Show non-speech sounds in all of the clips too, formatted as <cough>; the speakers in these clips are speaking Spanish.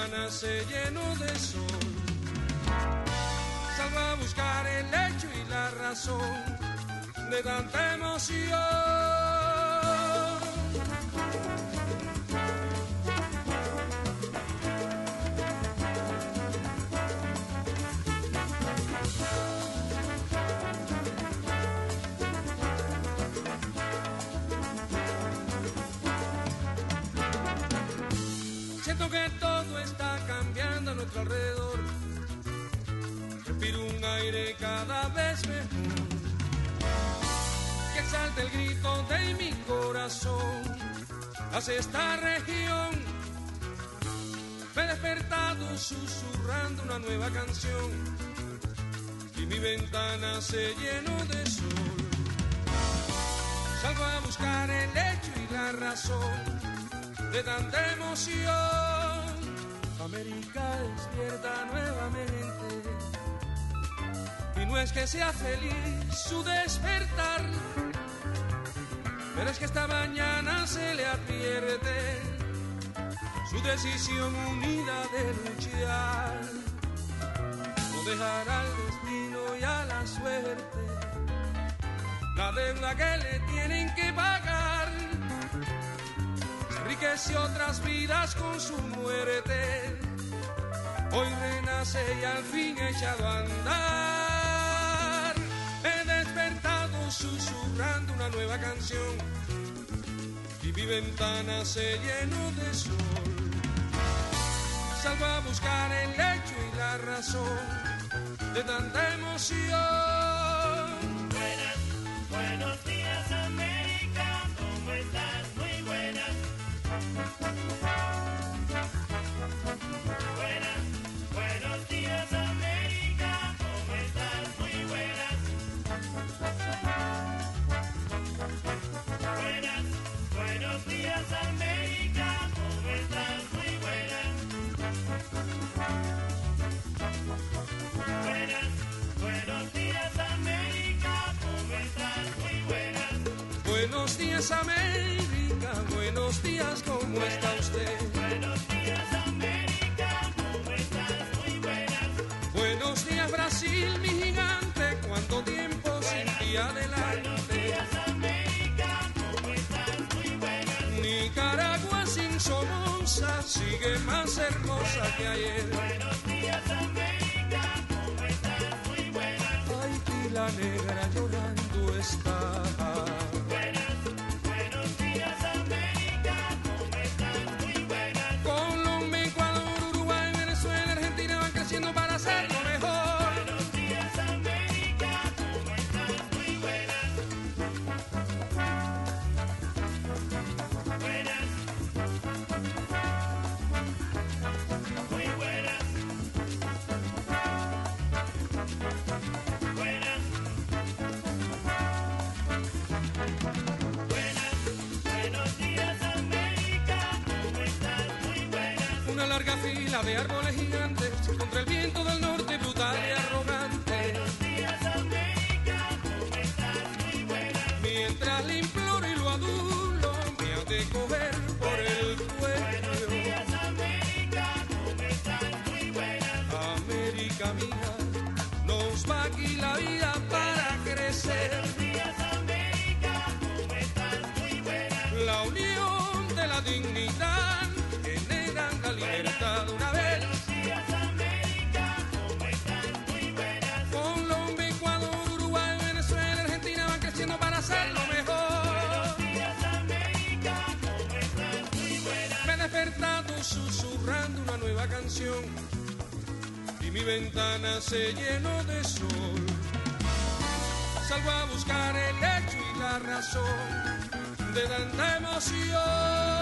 Ventana se llenó de sol. Salgo a buscar el hecho y la razón de tanta emoción. Susurrando una nueva canción y mi ventana se llenó de sol. Salgo a buscar el hecho y la razón de tanta emoción. América despierta nuevamente y no es que sea feliz su despertar, pero es que esta mañana se le advierte su decisión unida de luchar. No dejará al destino y a la suerte la deuda que le tienen que pagar. Enriqueció otras vidas con su muerte. Hoy renace y al fin echado a andar. He despertado susurrando una nueva canción y mi ventana se llenó de sol. Salgo a buscar el hecho y la razón de tanta emoción. Buenas, buenos días Buenos días América, buenos días, ¿cómo está usted? Buenos días América, ¿cómo estás? Muy buenas. Buenos días Brasil, mi gigante, cuánto tiempo sin ti Buenos adelante. días América, ¿cómo estás? Muy buenas. Nicaragua sin Somoza sigue más hermosa que ayer. Buenos días América, ¿cómo estás? Muy buenas. Haití ventana se llenó de sol. Salgo a buscar el hecho y la razón de tanta emoción.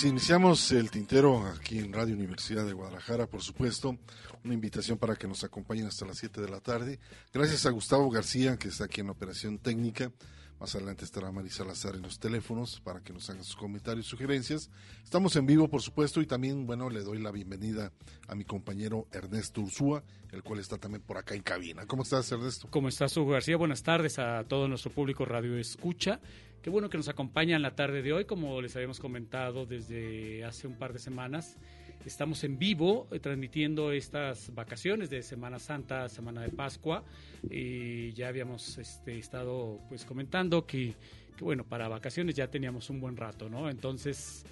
Pues iniciamos el tintero aquí en Radio Universidad de Guadalajara, por supuesto. Una invitación para que nos acompañen hasta las 7 de la tarde. Gracias a Gustavo García, que está aquí en operación técnica. Más adelante estará Marisa Salazar en los teléfonos para que nos hagan sus comentarios y sugerencias. Estamos en vivo, por supuesto, y también, bueno, le doy la bienvenida a mi compañero Ernesto Ursúa, el cual está también por acá en cabina. ¿Cómo estás, Ernesto? ¿Cómo estás, Hugo García? Buenas tardes a todo nuestro público Radio Escucha. Qué bueno que nos acompañan la tarde de hoy, como les habíamos comentado desde hace un par de semanas. Estamos en vivo eh, transmitiendo estas vacaciones de Semana Santa, Semana de Pascua. Y ya habíamos este, estado pues comentando que, que, bueno, para vacaciones ya teníamos un buen rato, ¿no? Entonces...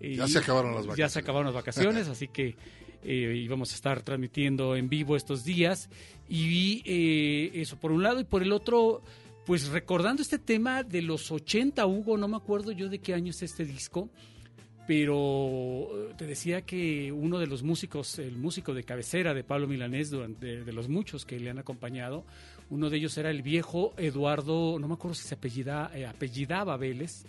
eh, Ya se acabaron las Ya vacaciones. se acabaron las vacaciones, así que <laughs> eh, íbamos a estar transmitiendo en vivo estos días. Y eh, eso por un lado, y por el otro, pues recordando este tema de los 80, Hugo, no me acuerdo yo de qué año es este disco, pero eh, te decía que uno de los músicos, el músico de cabecera de Pablo Milanés, de, de los muchos que le han acompañado, uno de ellos era el viejo Eduardo, no me acuerdo si se eh, apellidaba Vélez,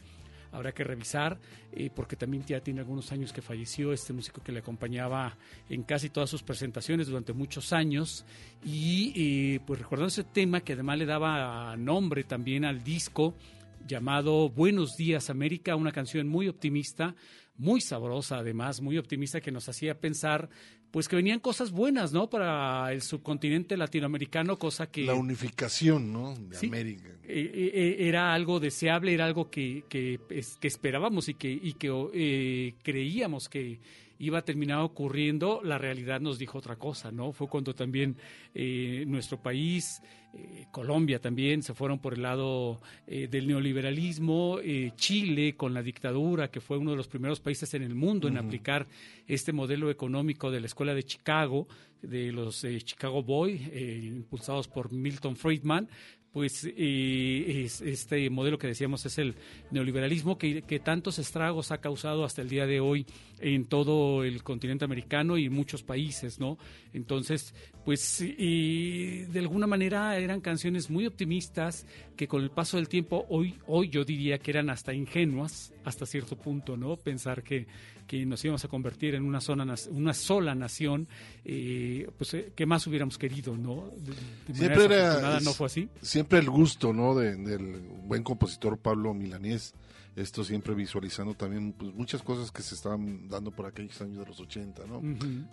habrá que revisar, eh, porque también ya tiene algunos años que falleció este músico que le acompañaba en casi todas sus presentaciones durante muchos años. Y eh, pues recordando ese tema que además le daba nombre también al disco llamado Buenos Días América, una canción muy optimista, muy sabrosa además, muy optimista que nos hacía pensar pues que venían cosas buenas, ¿no? Para el subcontinente latinoamericano, cosa que La unificación, ¿no? De Sí. América. eh, eh, era algo deseable, era algo que, que, que esperábamos y que, y que eh, creíamos que iba a terminar ocurriendo, la realidad nos dijo otra cosa, ¿no? Fue cuando también eh, nuestro país, eh, Colombia también, se fueron por el lado eh, del neoliberalismo, eh, Chile con la dictadura, que fue uno de los primeros países en el mundo en aplicar este modelo económico de la Escuela de Chicago, de los eh, Chicago Boy, eh, impulsados por Milton Friedman, pues es- este modelo que decíamos es el neoliberalismo que, que tantos estragos ha causado hasta el día de hoy en todo el continente americano y muchos países, ¿no? Entonces, pues de alguna manera eran canciones muy optimistas que con el paso del tiempo hoy, hoy yo diría que eran hasta ingenuas hasta cierto punto, ¿no? Pensar que, que nos íbamos a convertir en una, zona, una sola nación, eh, pues eh, que más hubiéramos querido, ¿no? De- de manera Siempre era- no fue así. Siempre el gusto, ¿no? De- del buen compositor Pablo Milanés. Esto siempre visualizando también pues, muchas cosas que se estaban dando por aquellos años de los 80, ¿no?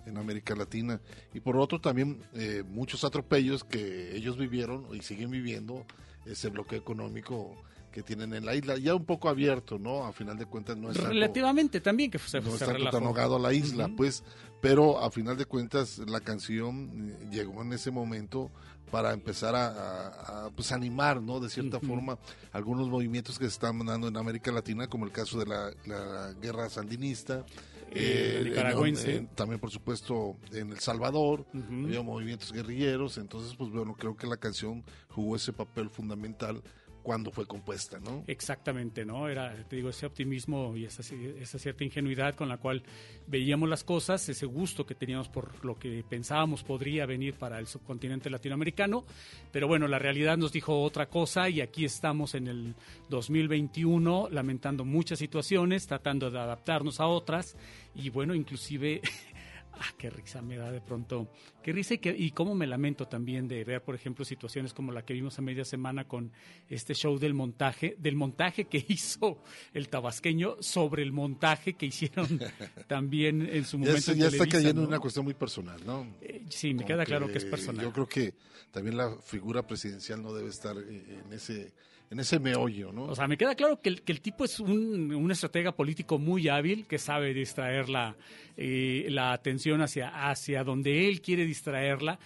En América Latina. Y por otro también eh, muchos atropellos que ellos vivieron y siguen viviendo ese bloqueo económico que tienen en la isla. Ya un poco abierto, ¿no? A final de cuentas no es algo- Relativamente también que se, no se está relajó. catalogado a la isla, pues, pero a final de cuentas la canción eh, llegó en ese momento para empezar a, a- a, pues, animar, ¿no? De cierta forma, algunos movimientos que se están dando en América Latina, como el caso de la, la guerra sandinista. Eh, en- nicaragüense. en- también, por supuesto, en El Salvador, había movimientos guerrilleros, entonces, pues bueno, creo que la canción jugó ese papel fundamental cuando fue compuesta, ¿no? Exactamente, ¿no? Era, te digo, ese optimismo y esa, esa cierta ingenuidad con la cual veíamos las cosas, ese gusto que teníamos por lo que pensábamos podría venir para el subcontinente latinoamericano, pero bueno, la realidad nos dijo otra cosa y aquí estamos en el 2021 lamentando muchas situaciones, tratando de adaptarnos a otras y bueno, inclusive <laughs> ah, qué risa me da de pronto, qué risa y, que, y cómo me lamento también de ver, por ejemplo, situaciones como la que vimos a media semana con este show del montaje, del montaje que <laughs> hizo el tabasqueño sobre el montaje que hicieron <laughs> también en su Ya, momento. en ya está cayendo una cuestión muy personal, ¿no? Eh, sí, me Como queda claro que es personal. Yo creo que también la figura presidencial no debe estar eh, en ese en ese meollo, ¿no? O sea, me queda claro que el, que el tipo es un, un estratega político muy hábil que sabe distraer la, eh, la atención hacia, hacia donde él quiere distraerla,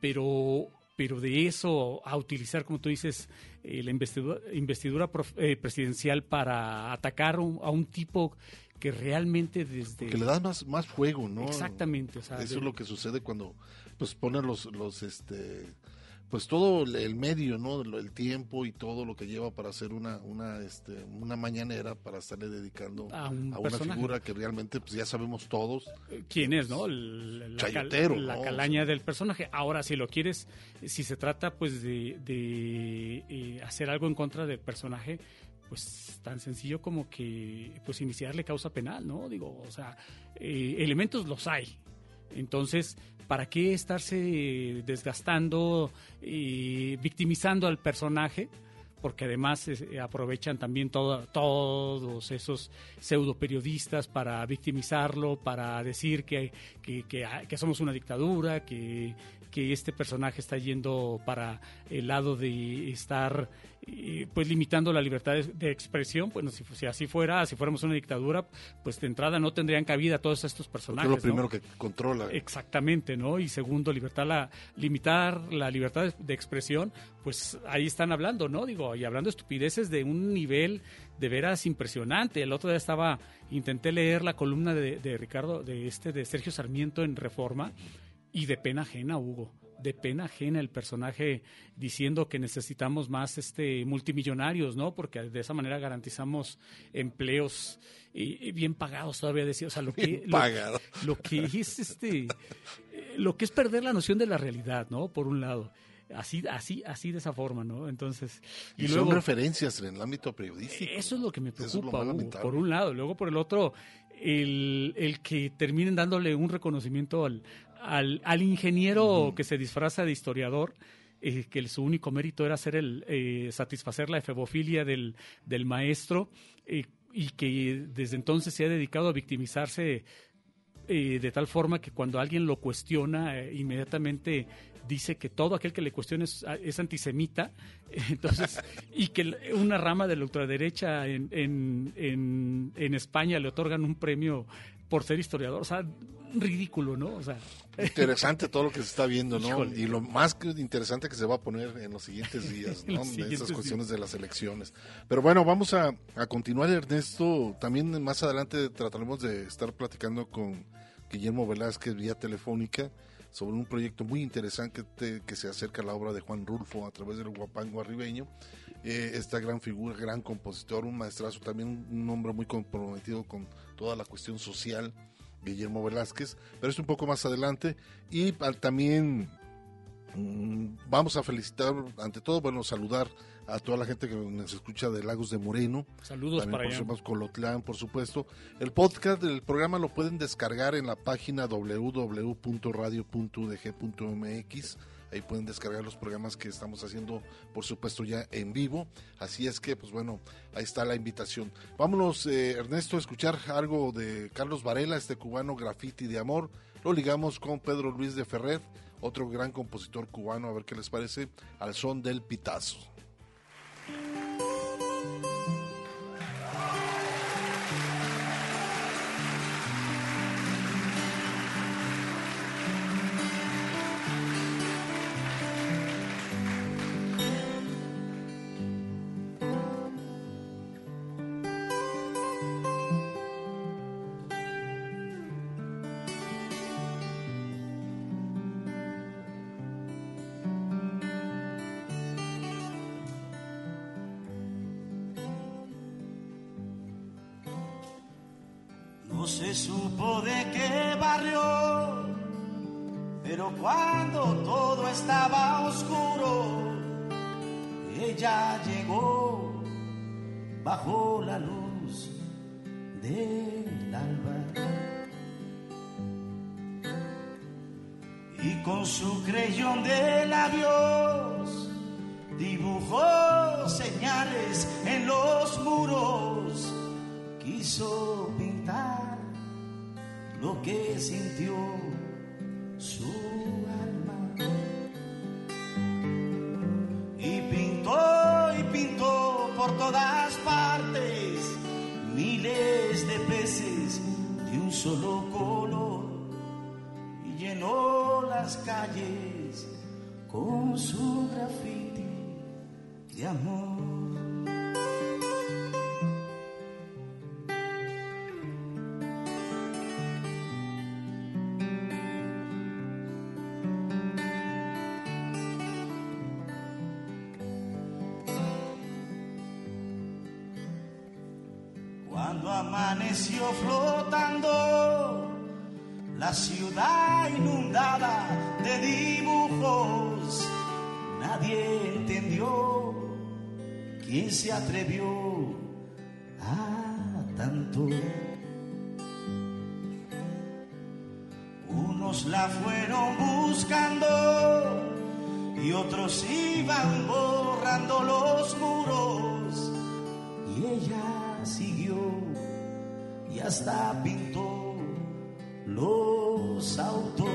pero, pero de eso a utilizar, como tú dices, eh, la investidura, investidura prof- eh, presidencial para atacar un- a un tipo que realmente desde... que le das más más fuego, ¿no? Exactamente, o sea, Eso de- es lo que sucede cuando pues ponen los los este pues todo el- medio, ¿no? El tiempo y todo lo que lleva para hacer una una este una mañanera para estarle dedicando A un una figura que realmente pues ya sabemos todos. quién es, ¿no? El- La, cal- Chayotero, la ¿no? calaña del personaje. Ahora, si lo quieres, si se trata pues de, de, eh, hacer algo en contra del personaje, pues tan sencillo como que pues iniciarle causa penal, ¿no? Digo, o sea, eh, elementos los hay. Entonces, ¿para qué estarse desgastando y victimizando al personaje? Porque además eh, aprovechan también todo- todos esos pseudo periodistas para victimizarlo, para decir que, que, que somos una dictadura, que, que este personaje está yendo para el lado de estar eh, pues limitando la libertad de, de expresión. Bueno, si, si así fuera, si fuéramos una dictadura, pues de entrada no tendrían cabida todos estos Porque personajes. es lo ¿no? primero que controla. Exactamente, ¿no? Y segundo, libertad la, limitar la libertad de, de expresión, pues ahí están hablando, ¿no? Digo, y hablando estupideces de un nivel de veras impresionante. El otro día estaba, intenté leer la columna de, de Ricardo, de este, de Sergio Sarmiento en Reforma, y de pena ajena, Hugo. De pena ajena el personaje diciendo que necesitamos más este multimillonarios, ¿no? Porque de esa manera garantizamos empleos y, y bien pagados todavía decía, o sea, lo que lo- lo que es este eh, lo que es perder la noción de la realidad, ¿no? Por un lado. Así, así, así de esa forma, ¿no? Entonces, Y, y, son referencias en el ámbito periodístico. eso es lo que me es preocupa, Hugo, por un lado. Luego, por el otro, el, el que terminen dándole un reconocimiento al, al, al ingeniero que se disfraza de historiador, eh, que su único mérito era hacer el, eh, satisfacer la efebofilia del, del maestro, eh, y que desde entonces se ha dedicado a victimizarse eh, de tal forma que cuando alguien lo cuestiona, inmediatamente dice que todo aquel que le cuestione es, es antisemita, <laughs> entonces, <laughs> y que una rama de la ultraderecha en, en, en, en España le otorgan un premio por ser historiador, o sea, ridículo, ¿no? O sea, Interesante todo lo que se está viendo, ¿no? Híjole. Y lo más interesante que se va a poner en los siguientes días, <laughs> ¿no? siguientes estas cuestiones de las elecciones. Pero bueno, vamos a, a continuar, Ernesto. También más adelante trataremos de estar platicando con Guillermo Velázquez vía telefónica sobre un proyecto muy interesante que, que se acerca a la obra de Juan Rulfo a través del Guapango arribeño. Eh, esta gran figura, gran compositor, un maestrazo, también un hombre muy comprometido con toda la cuestión social, Guillermo Velázquez, pero es un poco más adelante. Y también vamos a felicitar, ante todo, bueno, saludar a toda la gente que nos escucha de Lagos de Moreno, saludos también para por allá. supuesto Colotlán, por supuesto. El podcast del programa lo pueden descargar en la página www.radio.udg.mx. Ahí pueden descargar los programas que estamos haciendo, por supuesto, ya en vivo. Así es que, pues bueno, ahí está la invitación. Vámonos, eh, Ernesto, a escuchar algo de Carlos Varela, este cubano graffiti de amor. Lo ligamos con Pedro Luis de Ferrer, otro gran compositor cubano, a ver qué les parece, al son del pitazo. Con su grafiti de amor. Cuando amaneció flotando la ciudad inundada de quién se atrevió a tanto. Unos la fueron buscando y otros iban borrando los muros y ella siguió y hasta pintó los autos.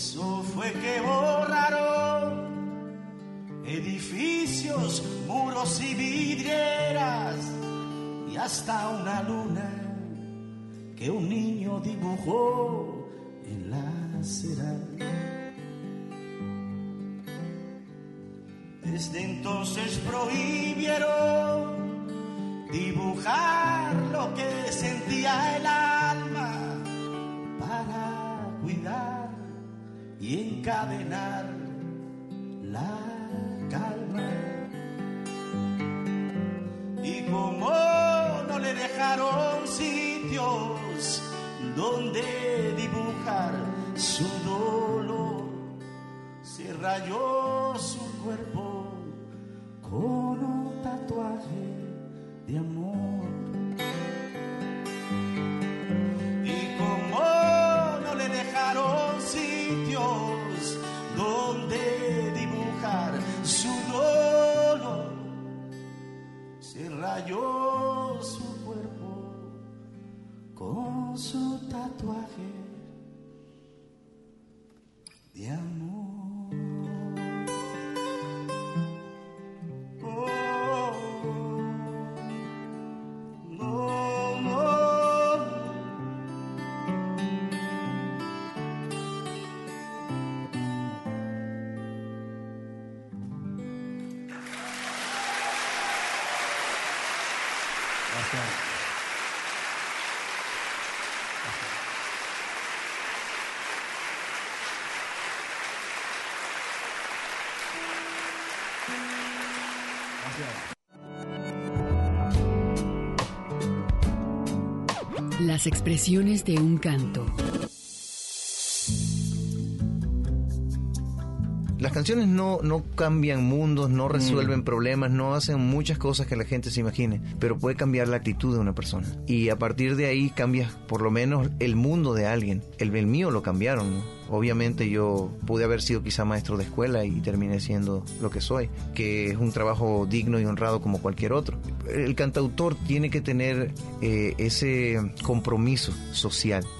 Eso fue que borraron edificios, muros y vidrieras y hasta una luna que un niño dibujó en la acera. Desde entonces prohibieron dibujar lo que sentía el alma y encadenar la calma. Y como no le dejaron sitios donde dibujar su dolor, se rayó su cuerpo con un tatuaje de amor. Las expresiones de un canto. Las canciones no, no cambian mundos, no resuelven problemas, no hacen muchas cosas que la gente se imagine, pero puede cambiar la actitud de una persona. Y a partir de ahí cambias por lo menos el mundo de alguien. El, el mío lo cambiaron, ¿no? Obviamente yo pude haber sido quizá maestro de escuela y terminé siendo lo que soy, que es un trabajo digno y honrado como cualquier otro. El cantautor tiene que tener eh, ese compromiso social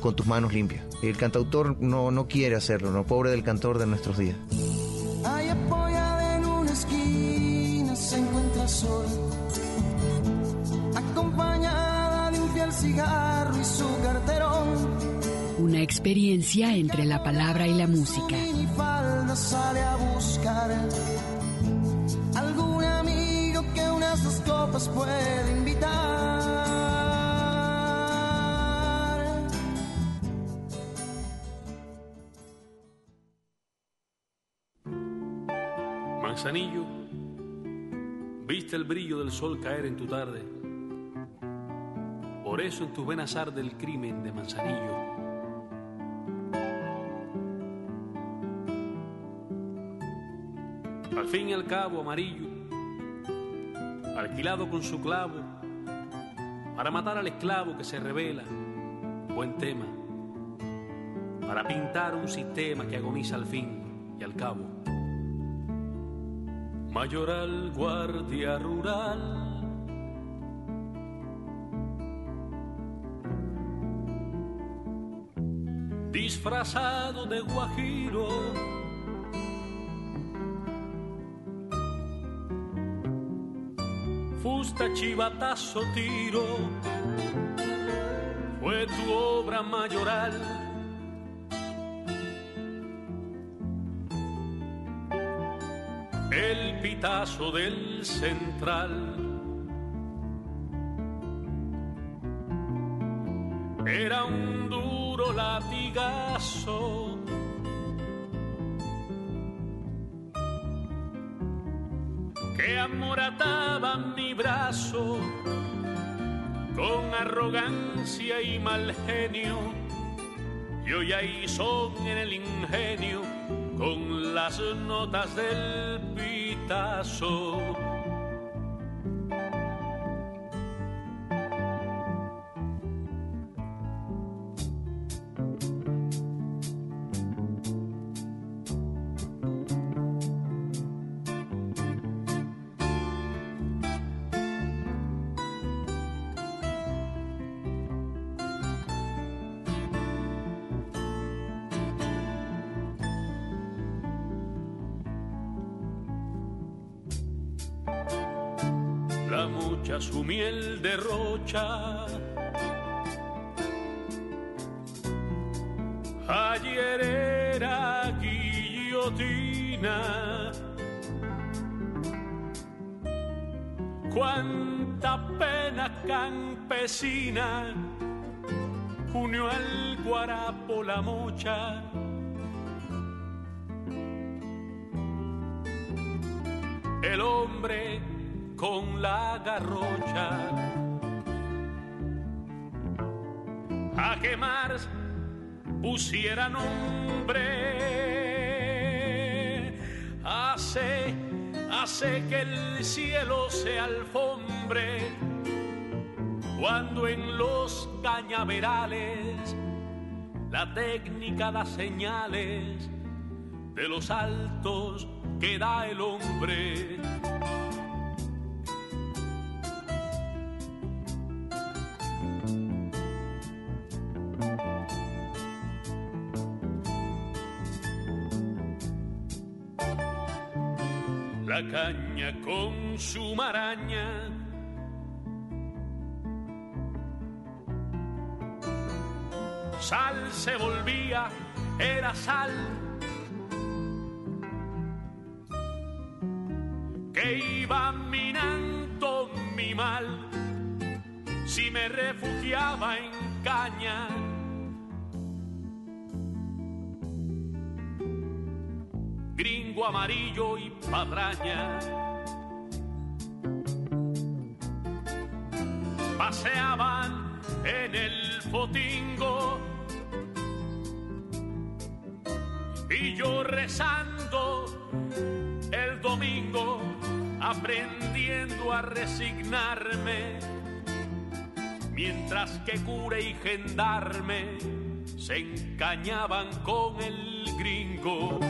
con tus manos limpias. El cantautor no, no quiere hacerlo, no pobre del cantor de nuestros días. Ahí apoyada en una esquina se encuentra sol, acompañada de un fiel cigarro y su carterón. Una experiencia entre la palabra y la música. Y falda sale a buscar algún amigo que unas dos copas puede invitar. Manzanillo, viste el brillo del sol caer en tu tarde. Por eso en tus venas arde el crimen de Manzanillo. Al fin y al cabo, amarillo, alquilado con su clavo, para matar al esclavo que se revela, buen tema, para pintar un sistema que agoniza al fin y al cabo. Mayoral Guardia Rural. Disfrazado de guajiro. Fusta chivatazo tiro. Fue tu obra mayoral. Del central. Era un duro latigazo. que amorataba mi brazo con arrogancia y mal genio. Y hoy ahí son en el ingenio con las notas del pitazo. La mocha. El hombre con la garrocha a quemar pusiera nombre hace hace que el cielo se alfombre cuando en los cañaverales la técnica da señales de los altos que da el hombre la caña con su maraña. Sal se volvía, era sal. Que iba minando mi mal si me refugiaba en caña. gringo amarillo y padraña. Paseaban en el fotingo yo rezando el domingo, aprendiendo a resignarme, mientras que cura y gendarme se encañaban con el gringo.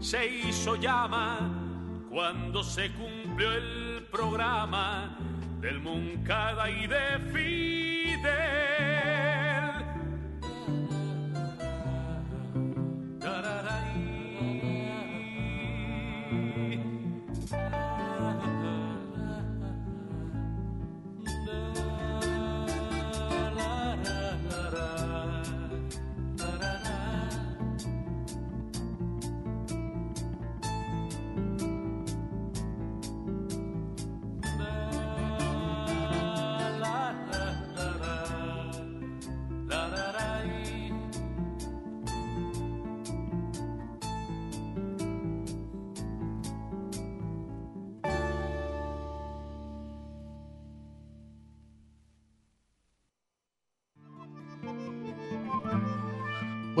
Se hizo llama cuando se cumplió el programa del Moncada y de Fidel.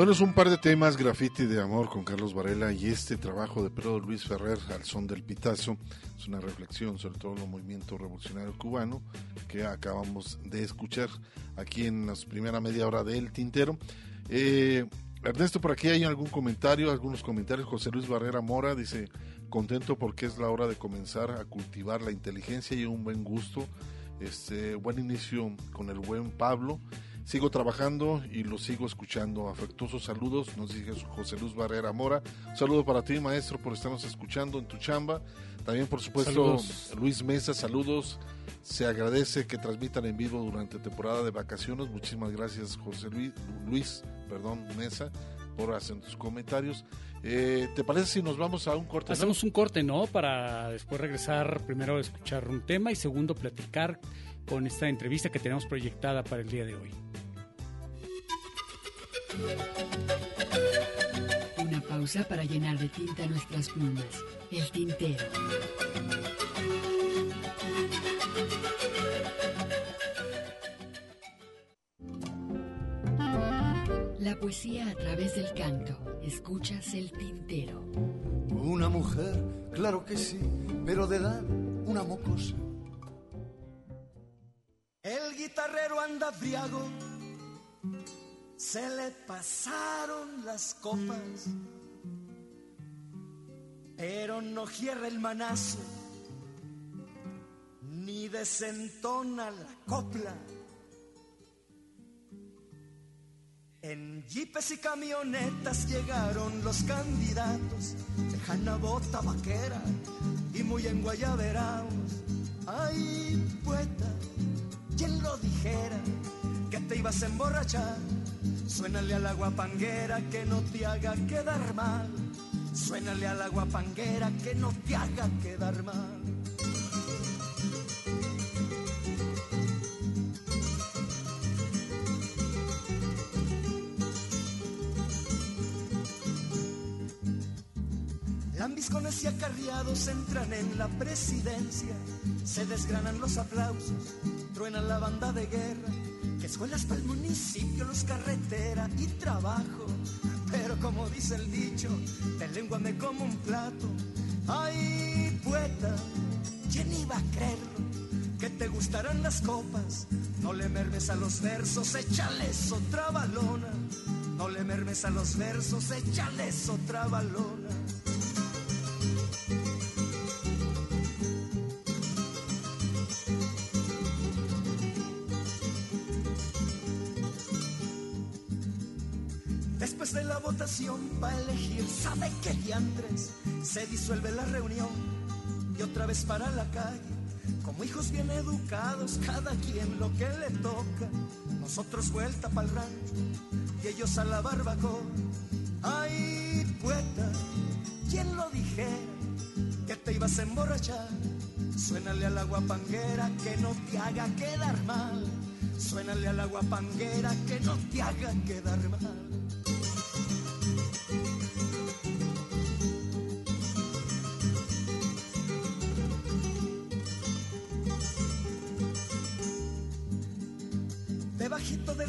Bueno, es un par de temas, graffiti de amor con Carlos Varela y este trabajo de Pedro Luis Ferrer al son del pitazo. Es una reflexión sobre todo el movimiento revolucionario cubano que acabamos de escuchar aquí en la primera media hora del Tintero. Eh, Ernesto, por aquí hay algún comentario, algunos comentarios. José Luis Barrera Mora dice, contento porque es la hora de comenzar a cultivar la inteligencia y un buen gusto. Este, buen inicio con el buen Pablo. Sigo trabajando y lo sigo escuchando. Afectuosos saludos, nos dice José Luz Barrera Mora. Un saludo para ti, maestro, por estarnos escuchando en tu chamba. También, por supuesto, Saludos. Luis Mesa, saludos. Se agradece que transmitan en vivo durante temporada de vacaciones. Muchísimas gracias, José Luis, Luis perdón, Mesa, por hacer tus comentarios. Eh, ¿Te parece si nos vamos a un corte? no? Hacemos un corte, ¿no? Para después regresar, primero a escuchar un tema y segundo platicar con esta entrevista que tenemos proyectada para el día de hoy. Una pausa para llenar de tinta nuestras plumas. El tintero. La poesía a través del canto. Escuchas el tintero. Una mujer, claro que sí, pero de edad una mocosa. El guitarrero anda briago, se le pasaron las copas, pero no cierra el manazo, ni desentona la copla. En jeepes y camionetas llegaron los candidatos, de bota vaquera y muy enguayaberados. Ay, poeta, ¿quién lo dijera que te ibas a emborrachar? Suénale a la que no te haga quedar mal. Suénale a la que no te haga quedar mal. Lambiscones y acarreados entran en la presidencia, se desgranan los aplausos, truena la banda de guerra, que escuelas para el municipio, los carretera y trabajo. Pero como dice el dicho, de lengua me como un plato. Ay, poeta, ¿quién iba a creerlo? Que te gustarán las copas, no le mermes a los versos, échales otra balona. No le mermes a los versos, échales otra balona. Votación para elegir, sabe que diantres se disuelve la reunión y otra vez para la calle. Como hijos bien educados, cada quien lo que le toca. Nosotros vuelta para el rancho y ellos a la barbacoa. Ay, poeta, ¿quién lo dijera que te ibas a emborrachar? Suénale al agua panguera que no te haga quedar mal. Suénale al agua panguera que no te haga quedar mal.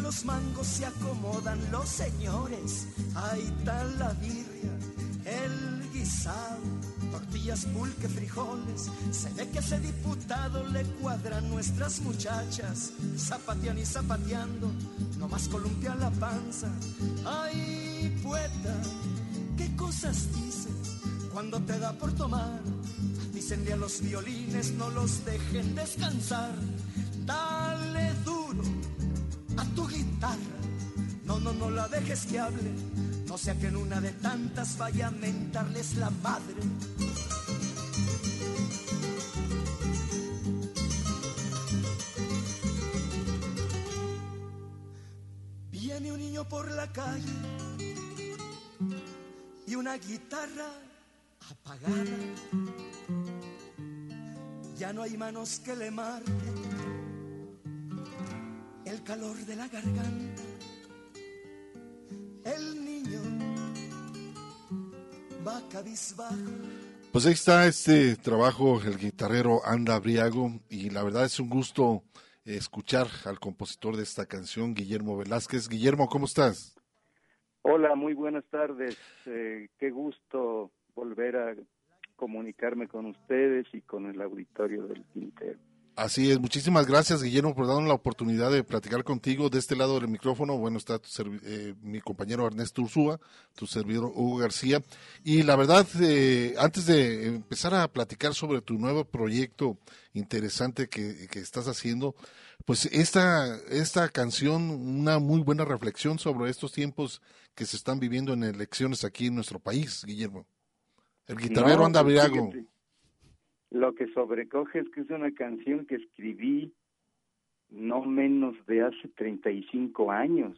Los mangos se acomodan los señores. Ahí está la birria, el guisado, tortillas, pulque, frijoles. Se ve que ese diputado le cuadran nuestras muchachas. Zapatean y zapateando, nomás columpia la panza. Ay, poeta, ¿qué cosas dices cuando te da por tomar? Dícenle a los violines, no los dejen descansar. Dale duro a tu guitarra. No, no, no la dejes que hable. No sea que en una de tantas vaya a mentarles la madre. Viene un niño por la calle y una guitarra apagada. Ya no hay manos que le marquen el calor de la garganta. El niño va cabizbajo. Pues ahí está este trabajo, el guitarrero Anda Briago, y la verdad es un gusto escuchar al compositor de esta canción, Guillermo Velázquez. Guillermo, ¿cómo estás? Hola, muy buenas tardes. Eh, qué gusto volver a comunicarme con ustedes y con el auditorio del Quintero. Así es, muchísimas gracias Guillermo por darnos la oportunidad de platicar contigo de este lado del micrófono. Bueno, está tu eh, mi compañero Ernesto Ursúa, tu servidor Hugo García. Y la verdad, eh, antes de empezar a platicar sobre tu nuevo proyecto interesante que, que estás haciendo, pues esta, esta canción, una muy buena reflexión sobre estos tiempos que se están viviendo en elecciones aquí en nuestro país, Guillermo. El guitarrero No, anda pues, briago. fíjate, Lo que sobrecoge es que es una canción que escribí no menos de hace 35 años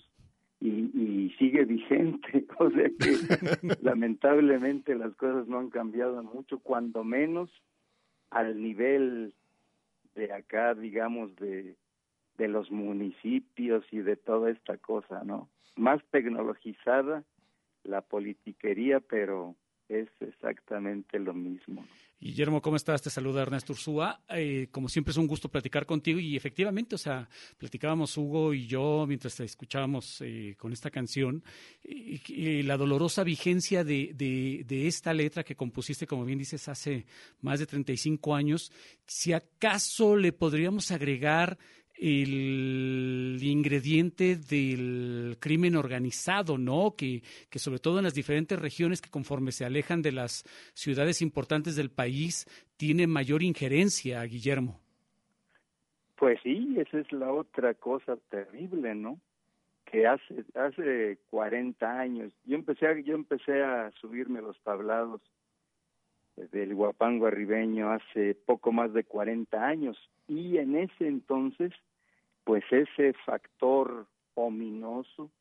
y, y sigue vigente. <laughs> O sea que <laughs> lamentablemente las cosas no han cambiado mucho, cuando menos al nivel de acá, digamos, de, de los municipios y de toda esta cosa, ¿no? Más tecnologizada la politiquería, pero es exactamente lo mismo. Guillermo, ¿cómo estás? Te saluda Ernesto Ursúa. Eh, como siempre es un gusto platicar contigo y efectivamente, o sea, platicábamos Hugo y yo mientras te escuchábamos eh, con esta canción y, y la dolorosa vigencia de, de, de esta letra que compusiste, como bien dices, hace más de 35 años. Si acaso le podríamos agregar el ingrediente del crimen organizado, ¿no? Que, que sobre todo en las diferentes regiones que conforme se alejan de las ciudades importantes del país, tiene mayor injerencia, Guillermo. Pues sí, esa es la otra cosa terrible, ¿no? Que hace hace 40 años, yo empecé a, yo empecé a subirme los tablados del Guapango arribeño hace poco más de 40 años y en ese entonces pues ese factor ominoso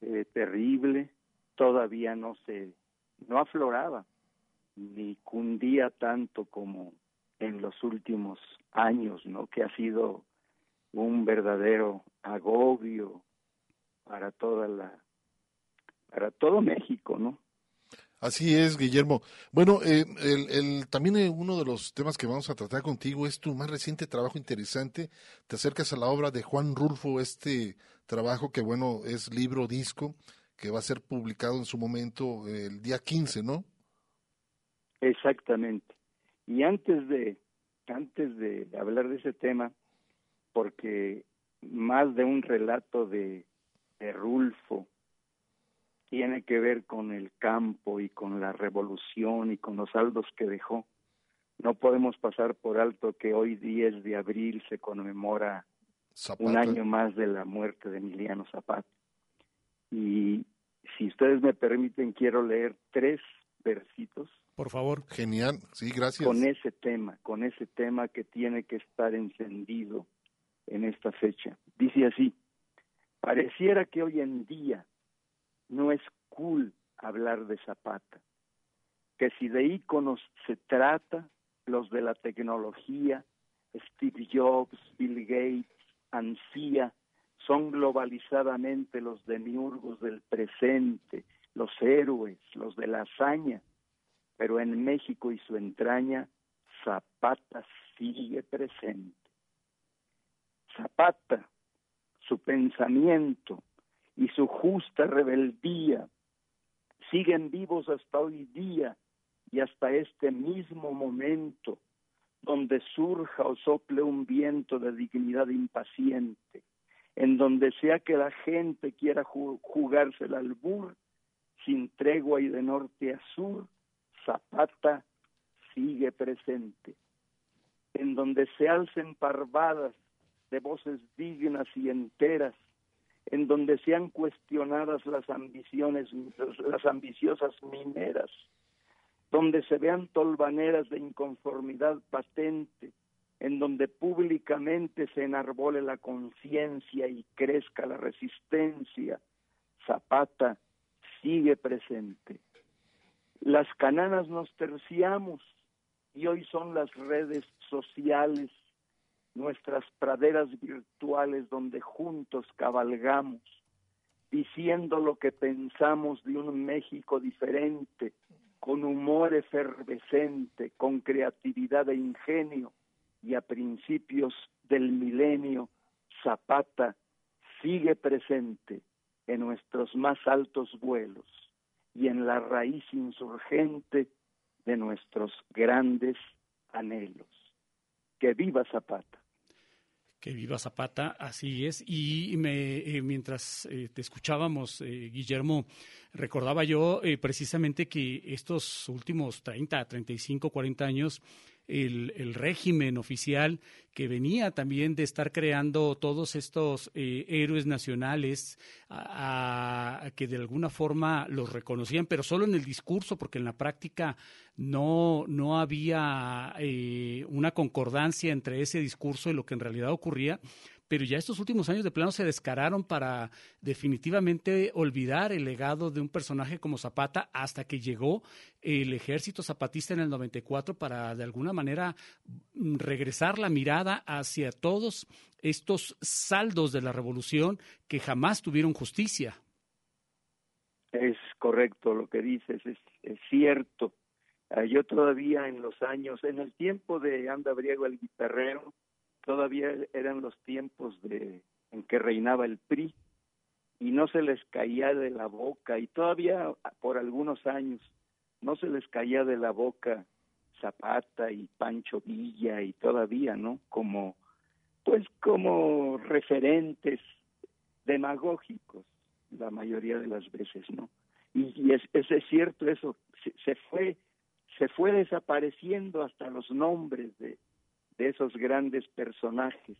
eh, terrible todavía no se no afloraba ni cundía tanto como en los últimos años, ¿no? Que ha sido un verdadero agobio para toda la para todo México, ¿no? Así es, Guillermo. Bueno, eh, el, también eh, uno de los temas que vamos a tratar contigo es tu más reciente trabajo interesante. Te acercas a la obra de Juan Rulfo, este trabajo que, bueno, es libro disco, que va a ser publicado en su momento eh, el día 15, ¿no? Exactamente. Y antes de antes de hablar de ese tema, porque más de un relato de Rulfo tiene que ver con el campo y con la revolución y con los saldos que dejó. No podemos pasar por alto que hoy 10 de abril se conmemora un año más de la muerte de Emiliano Zapata. Y si ustedes me permiten, quiero leer tres versitos. Por favor. Genial, sí, gracias. Con ese tema, con ese tema que tiene que estar encendido en esta fecha. Dice así, pareciera que hoy en día no es cool hablar de Zapata, que si de íconos se trata, los de la tecnología, Steve Jobs, Bill Gates, Ansía, son globalizadamente los demiurgos del presente, los héroes, los de la hazaña, pero en México y su entraña, Zapata sigue presente. Zapata, su pensamiento y su justa rebeldía siguen vivos hasta hoy día y hasta este mismo momento donde surja o sople un viento de dignidad impaciente, en donde sea que la gente quiera jugarse el albur, sin tregua y de norte a sur, Zapata sigue presente. En donde se alcen parvadas de voces dignas y enteras, en donde sean cuestionadas las ambiciones, las ambiciosas mineras, donde se vean tolvaneras de inconformidad patente, en donde públicamente se enarbole la conciencia y crezca la resistencia, Zapata sigue presente. Las cananas nos terciamos y hoy son las redes sociales, nuestras praderas virtuales donde juntos cabalgamos, diciendo lo que pensamos de un México diferente, con humor efervescente, con creatividad e ingenio, y a principios del milenio, Zapata sigue presente en nuestros más altos vuelos y en la raíz insurgente de nuestros grandes anhelos. Que viva Zapata. Que viva Zapata, así es. Y me, eh, mientras eh, te escuchábamos, eh, Guillermo, recordaba yo precisamente que estos últimos 30, 35, 40 años el, régimen oficial que venía también de estar creando todos estos eh, héroes nacionales a, que de alguna forma los reconocían, pero solo en el discurso, porque en la práctica no, no había eh, una concordancia entre ese discurso y lo que en realidad ocurría pero ya estos últimos años de plano se descararon para definitivamente olvidar el legado de un personaje como Zapata hasta que llegó el ejército zapatista en el 94 para de alguna manera mm, regresar la mirada hacia todos estos saldos de la revolución que jamás tuvieron justicia. Es correcto lo que dices, es, cierto. Ah, yo todavía en los años, en el tiempo de Anda Briego el Guitarrero, todavía eran los tiempos de en que reinaba el PRI y no se les caía de la boca y todavía por algunos años no se les caía de la boca Zapata y Pancho Villa y todavía, ¿no? Como pues como referentes demagógicos la mayoría de las veces, ¿no? Y, es, es, cierto eso, se fue se fue desapareciendo hasta los nombres de, de esos grandes personajes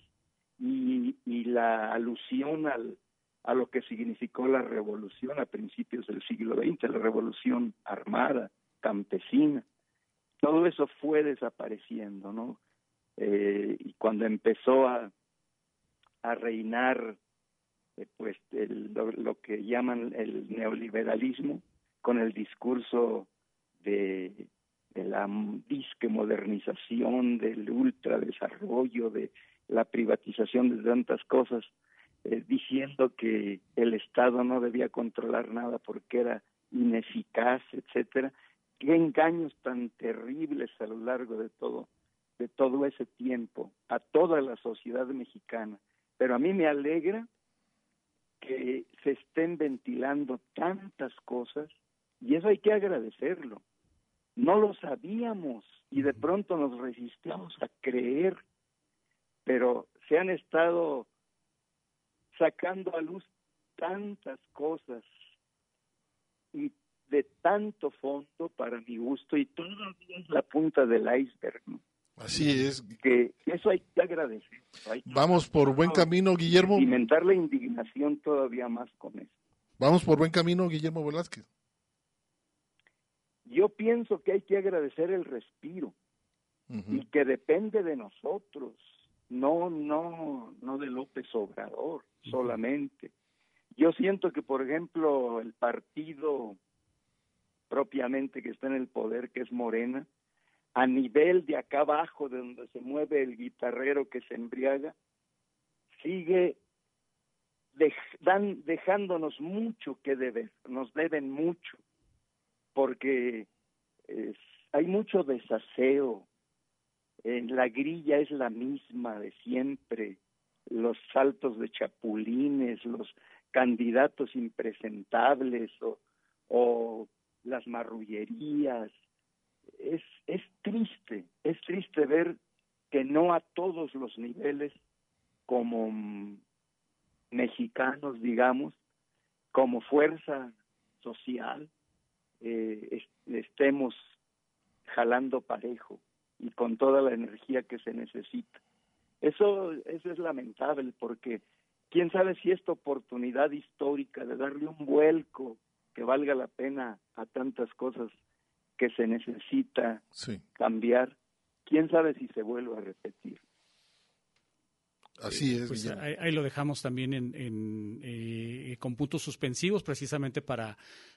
y, la alusión al, a lo que significó la revolución a principios del siglo XX, la revolución armada, campesina. Todo eso fue desapareciendo, ¿no? Eh, y cuando empezó a, a reinar, eh, pues, el, lo, que llaman el neoliberalismo, con el discurso de de la disque modernización, del ultradesarrollo, de la privatización de tantas cosas, eh, diciendo que el Estado no debía controlar nada porque era ineficaz, etcétera. Qué engaños tan terribles a lo largo de todo de todo ese tiempo a toda la sociedad mexicana. Pero a mí me alegra que se estén ventilando tantas cosas y eso hay que agradecerlo no lo sabíamos y de pronto nos resistimos a creer, pero se han estado sacando a luz tantas cosas y de tanto fondo para mi gusto y todavía es la punta del iceberg. ¿no? Así es. Que eso hay que agradecer. Hay que Vamos por buen camino, Guillermo. alimentar la indignación todavía más con eso. Vamos por buen camino, Guillermo Velázquez. Yo pienso que hay que agradecer el respiro y que depende de nosotros, no, no, no de López Obrador solamente. Yo siento que, por ejemplo, el partido propiamente que está en el poder, que es Morena, a nivel de acá abajo, de donde se mueve el guitarrero que se embriaga, sigue dej- dan, dejándonos mucho que deber, nos deben mucho, porque es- hay mucho desaseo, en la grilla es la misma de siempre, los saltos de chapulines, los candidatos impresentables o, o las marrullerías. Es, es triste, es triste ver que no a todos los niveles, como mexicanos, digamos, como fuerza social, eh, es- estemos jalando parejo y con toda la energía que se necesita. Eso, eso es lamentable porque quién sabe si esta oportunidad histórica de darle un vuelco que valga la pena a tantas cosas que se necesita Sí. cambiar, quién sabe si se vuelve a repetir. Así es. Pues ahí, ahí lo dejamos también en, en, eh, con puntos suspensivos, precisamente para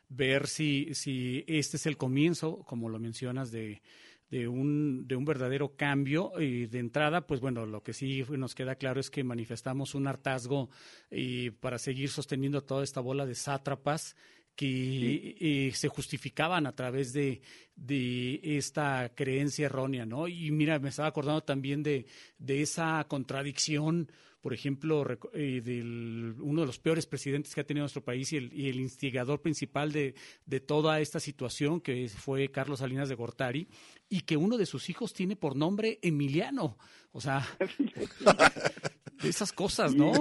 ver si, si este es el comienzo, como lo mencionas, de, de, un, de un verdadero cambio. Y de entrada, pues bueno, lo que sí nos queda claro es que manifestamos un hartazgo y para seguir sosteniendo toda esta bola de sátrapas que eh, se justificaban a través de, de esta creencia errónea, ¿no? Y mira, me estaba acordando también de, de esa contradicción, por ejemplo, eh, del uno de los peores presidentes que ha tenido nuestro país y el, y el instigador principal de, de toda esta situación, que fue Carlos Salinas de Gortari, y que uno de sus hijos tiene por nombre Emiliano. O sea, <laughs> de esas cosas, ¿no?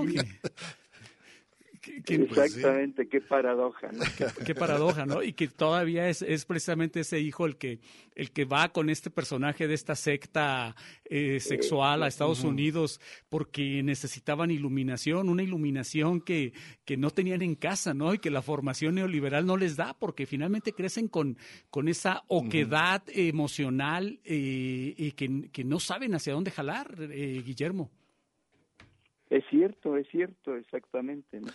<laughs> Que- que- Exactamente, qué paradoja. ¿no? qué paradoja, ¿no? Y que todavía es, es precisamente ese hijo el que, el que va con este personaje de esta secta eh, sexual a Estados Ujú. Unidos porque necesitaban iluminación, una iluminación que, que no tenían en casa, ¿no? Y que la formación neoliberal no les da porque finalmente crecen con, con esa oquedad emocional eh, y que, que no saben hacia dónde jalar, eh, Guillermo. Es cierto, es cierto, exactamente. ¿no?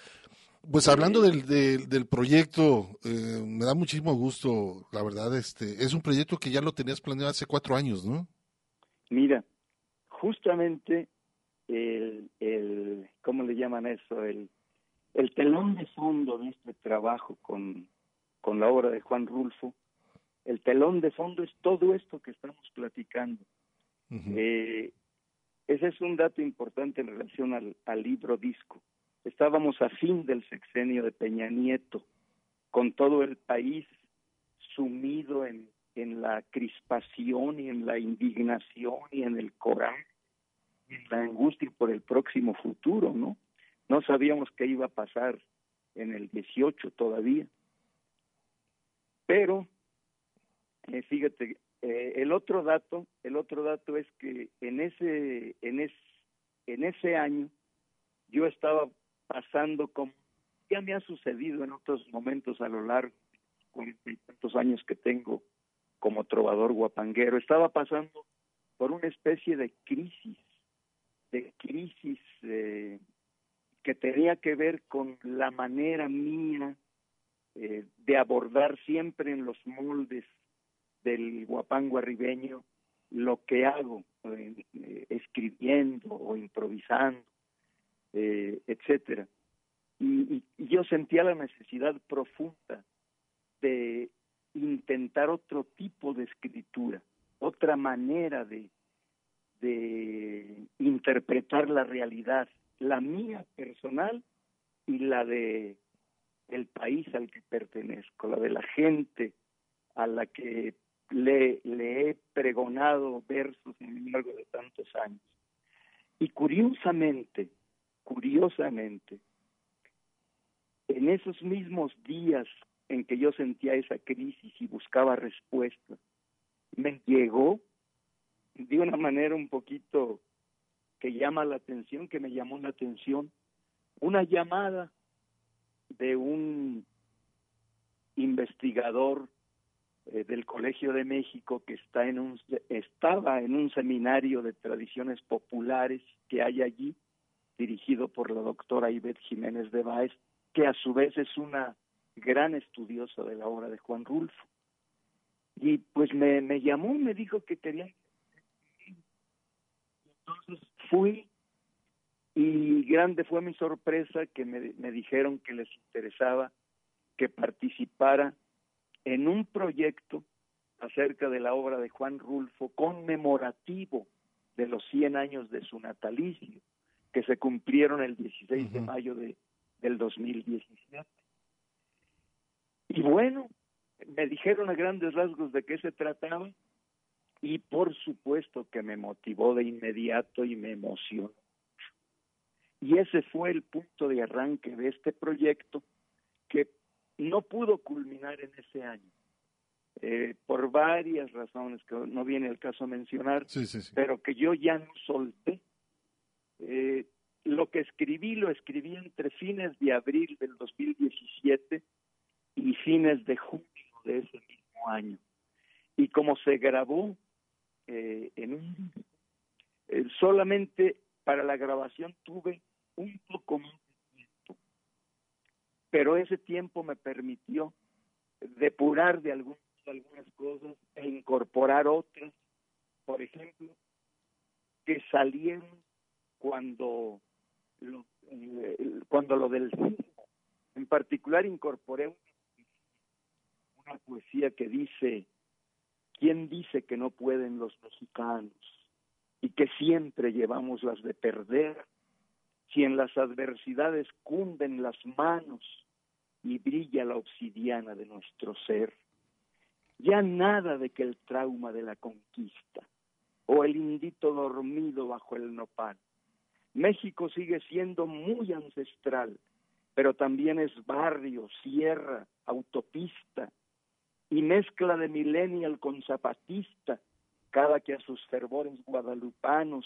Pues hablando del, del, del proyecto, eh, me da muchísimo gusto, la verdad, este, es un proyecto que ya lo tenías planeado hace cuatro años, ¿no? Mira, justamente el, el ¿cómo le llaman eso? El, el telón de fondo de este trabajo con, con la obra de Juan Rulfo, el telón de fondo es todo esto que estamos platicando. Eh, ese es un dato importante en relación al, libro disco. Estábamos a fin del sexenio de Peña Nieto, con todo el país sumido en, la crispación y en la indignación y en el coraje, en la angustia por el próximo futuro, ¿no? No sabíamos qué iba a pasar en el 18 todavía. Pero, eh, fíjate, eh, el otro dato, el otro dato es que en ese, en es, en ese año yo estaba pasando como ya me ha sucedido en otros momentos a lo largo de tantos años que tengo como trovador guapanguero, estaba pasando por una especie de crisis, de crisis eh, que tenía que ver con la manera mía eh, de abordar siempre en los moldes del guapango arribeño lo que hago, eh, eh, escribiendo o improvisando, eh, etcétera. Y, y- yo sentía la necesidad profunda de intentar otro tipo de escritura, otra manera de, de interpretar la realidad, la mía personal y la de el país al que pertenezco, la de la gente a la que le, le he pregonado versos a lo largo de tantos años. Y curiosamente, curiosamente, en esos mismos días en que yo sentía esa crisis y buscaba respuesta, me llegó de una manera un poquito que llama la atención, que me llamó la atención, una llamada de un investigador eh, del Colegio de México que está en un, estaba en un seminario de tradiciones populares que hay allí, dirigido por la doctora Ivette Jiménez de Báez, que a su vez es una gran estudiosa de la obra de Juan Rulfo. Y pues me, me llamó y me dijo que quería. Entonces fui y grande fue mi sorpresa que me, me dijeron que les interesaba que participara en un proyecto acerca de la obra de Juan Rulfo conmemorativo de los 100 años de su natalicio, que se cumplieron el 16 de mayo de, del 2017. Y bueno, me dijeron a grandes rasgos de qué se trataba y por supuesto que me motivó de inmediato y me emocionó. Y ese fue el punto de arranque de este proyecto que no pudo culminar en ese año. Eh, por varias razones que no viene el caso a mencionar, pero que yo ya no solté. Eh, lo que escribí lo escribí entre fines de abril del 2017 y fines de junio de ese mismo año. Y como se grabó eh, en un, eh, solamente para la grabación tuve un poco más pero ese tiempo me permitió depurar de algunas, algunas cosas e incorporar otras, por ejemplo, que salieron cuando lo, eh, cuando lo del en particular incorporé una poesía que dice, ¿quién dice que no pueden los mexicanos? Y que siempre llevamos las de perder, si en las adversidades cunden las manos y brilla la obsidiana de nuestro ser. Ya nada de que el trauma de la conquista o el indito dormido bajo el nopal. México sigue siendo muy ancestral, pero también es barrio, sierra, autopista, y mezcla de millennial con zapatista, cada que a sus fervores guadalupanos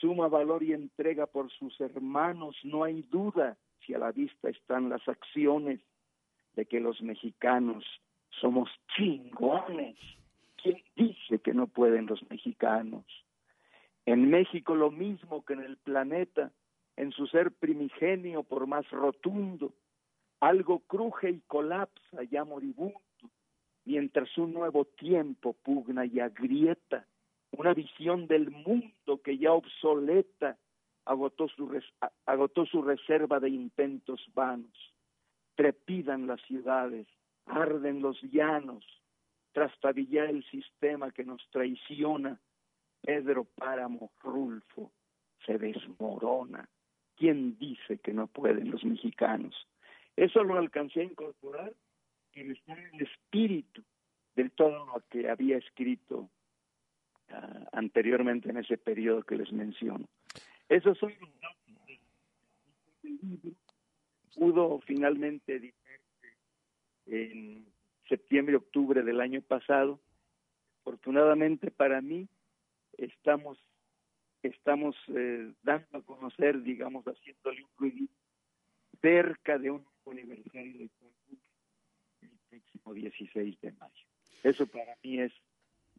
suma valor y entrega por sus hermanos, no hay duda si a la vista están las acciones de que los mexicanos somos chingones. ¿Quién dice que no pueden los mexicanos? En México lo mismo que en el planeta, en su ser primigenio por más rotundo, algo cruje y colapsa ya moribundo, mientras un nuevo tiempo pugna y agrieta, una visión del mundo que ya obsoleta agotó su, agotó su reserva de intentos vanos. Trepidan las ciudades, arden los llanos, trastabillar el sistema que nos traiciona. Pedro Páramo Rulfo se desmorona. ¿Quién dice que no pueden los mexicanos? Eso lo alcancé a incorporar en el espíritu de todo lo que había escrito uh, anteriormente en ese periodo que les menciono. Esos son. Pudo finalmente editarse en septiembre, octubre del año pasado. Afortunadamente para mí, estamos estamos eh, dando a conocer, digamos, haciéndole un ruido cerca de un aniversario de el próximo 16 de mayo. Eso para mí es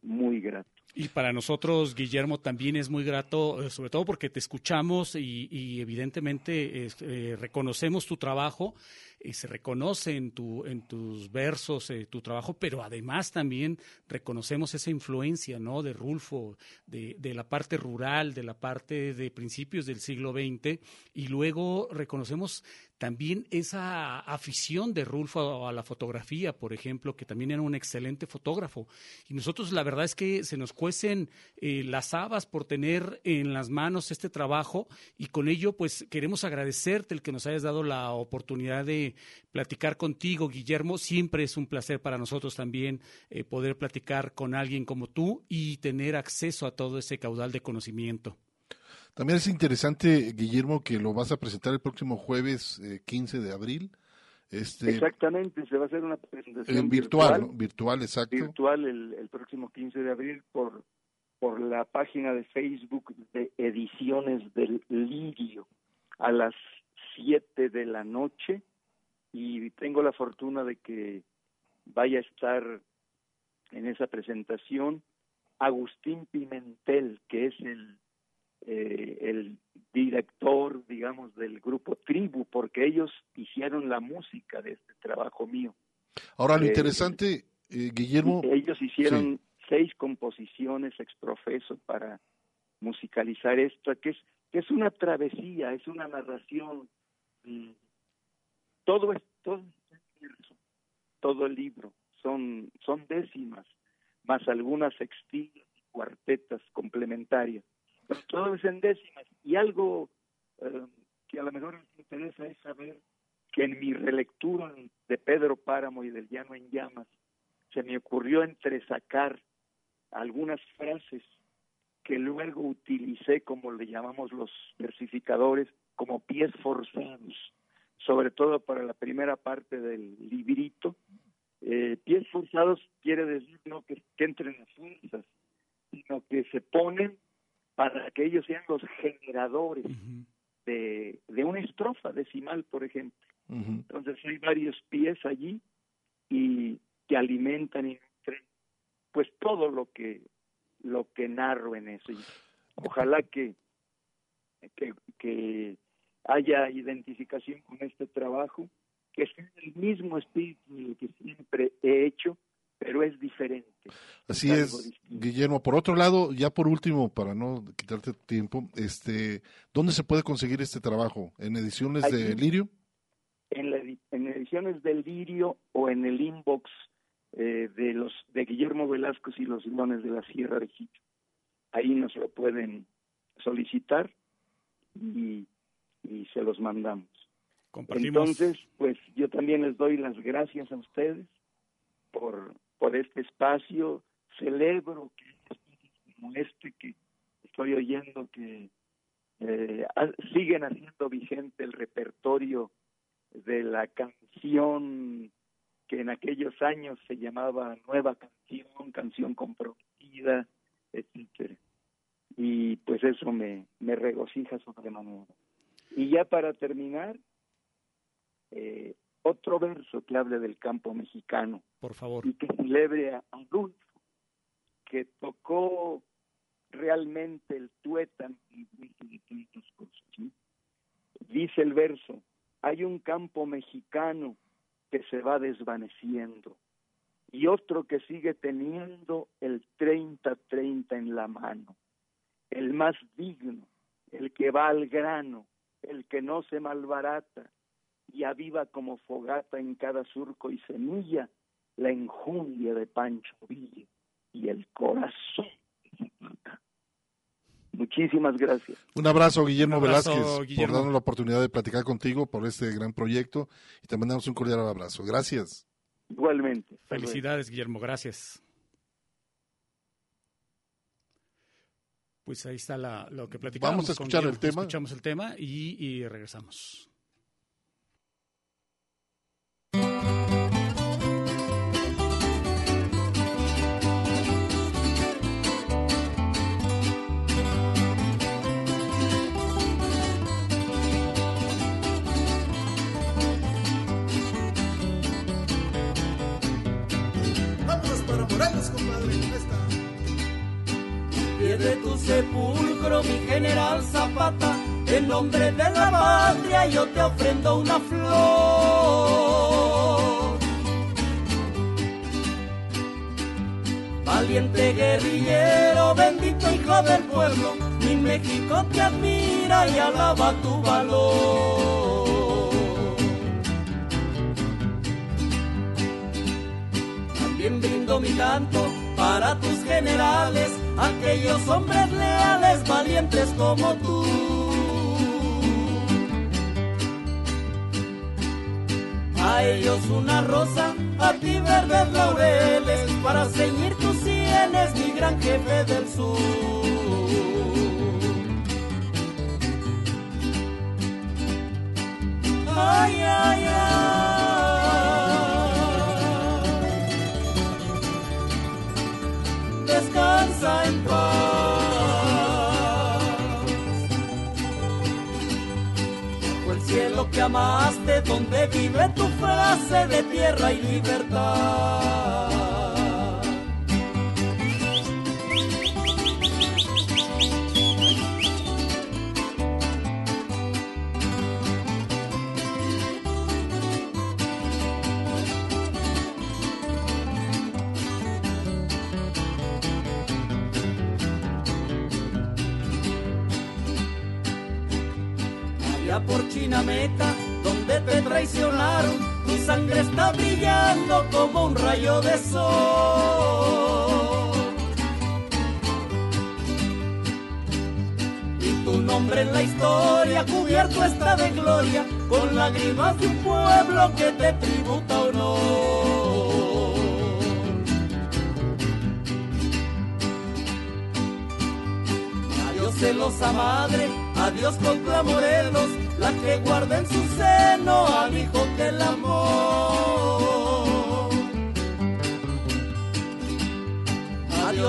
muy grato. Y para nosotros, Guillermo, también es muy grato, eh, sobre todo porque te escuchamos y, evidentemente eh, reconocemos tu trabajo, y se reconoce en, tu, en tus versos eh, tu trabajo, pero además también reconocemos esa influencia ¿no? de Rulfo, de, de, la parte rural, de la parte de principios del siglo XX, y luego reconocemos también esa afición de Rulfo a la fotografía, por ejemplo, que también era un excelente fotógrafo. Y nosotros la verdad es que se nos cuecen eh, las habas por tener en las manos este trabajo y con ello pues queremos agradecerte el que nos hayas dado la oportunidad de platicar contigo, Guillermo. Siempre es un placer para nosotros también eh, poder platicar con alguien como tú y tener acceso a todo ese caudal de conocimiento. También es interesante, Guillermo, que lo vas a presentar el próximo jueves 15 eh, de abril Este, Exactamente, se va a hacer una presentación en virtual, ¿no? virtual, exacto. Virtual el, el próximo 15 de abril por, por la página de Facebook de Ediciones del Lirio a las 7 de la noche y tengo la fortuna de que vaya a estar en esa presentación Agustín Pimentel, que es el, eh, el director, digamos, del grupo Tribu, porque ellos hicieron la música de este trabajo mío. Ahora, lo Eh, interesante, eh, Guillermo... Ellos hicieron seis composiciones exprofeso para musicalizar esto, que es, que es una travesía, es una narración. Todo es todo, todo el libro, son, son décimas, más algunas sextillas y cuartetas complementarias. Pero todo es en décimas. Y algo eh, que a lo mejor les interesa es saber que en mi relectura de Pedro Páramo y del Llano en Llamas, se me ocurrió entresacar algunas frases que luego utilicé, como le llamamos los versificadores, como pies forzados, sobre todo para la primera parte del librito. Eh, pies forzados quiere decir no que, que entren a fuerzas, sino que se ponen para que ellos sean los generadores de, de una estrofa decimal, por ejemplo. Entonces hay varios pies allí y que alimentan y nutren pues todo lo que lo que narro en eso. Y ojalá que, que, que haya identificación con este trabajo, que sea el mismo espíritu de lo que siempre he hecho, pero es diferente. Así es. Guillermo. Por otro lado, ya por último, para no quitarte tiempo, este, ¿dónde se puede conseguir este trabajo? ¿En ediciones de. Lirio? en, la, en ediciones del Lirio o en el inbox eh, de los de Guillermo Velasco y los Leones de la Sierra de Egipto. Ahí nos lo pueden solicitar y, y se los mandamos. Compartimos. Entonces, pues yo también les doy las gracias a ustedes por, por este espacio. Celebro que como este que estoy oyendo que eh, siguen haciendo vigente el repertorio de la canción que en aquellos años se llamaba nueva canción, canción comprometida, etcétera. Y pues eso me, me regocija sobremanera. Y ya para terminar, eh, otro verso que hable del campo mexicano Por favor. y que celebre a Adolfo, que tocó realmente el tuétano y y tantas cosas. ¿sí? Dice el verso, hay un campo mexicano que se va desvaneciendo y otro que sigue teniendo el 30-30 en la mano, el más digno, el que va al grano, el que no se malbarata y aviva como fogata en cada surco y semilla la enjundia de Pancho Villa y el corazón. Muchísimas gracias. Un abrazo, Guillermo Un abrazo, Velázquez, Guillermo. por darnos la oportunidad de platicar contigo por este gran proyecto y te mandamos un cordial abrazo. Gracias. Igualmente. Felicidades, Guillermo, gracias. Pues ahí está la, lo que platicamos. Vamos a escuchar el tema. Escuchamos el tema y, y regresamos. Vámonos para Morelos, compadre, esta. De tu sepulcro, mi general Zapata, en nombre de la patria yo te ofrendo una flor. Valiente guerrillero, bendito hijo del pueblo, mi México te admira y alaba tu valor. También brindo mi canto para tus generales, aquellos hombres leales, valientes como tú. A ellos una rosa, a ti verdes laureles, para ceñir tus sienes, mi gran jefe del sur. Ay, ay, ay. descansa en paz. O el cielo que amaste, donde vive tu frase de tierra y libertad. Rayo de sol. Y tu nombre en la historia cubierto está de gloria, con lágrimas de un pueblo que te tributa honor. Adiós celosa madre, adiós contra Morelos, la que guarda en su seno al hijo que la amó.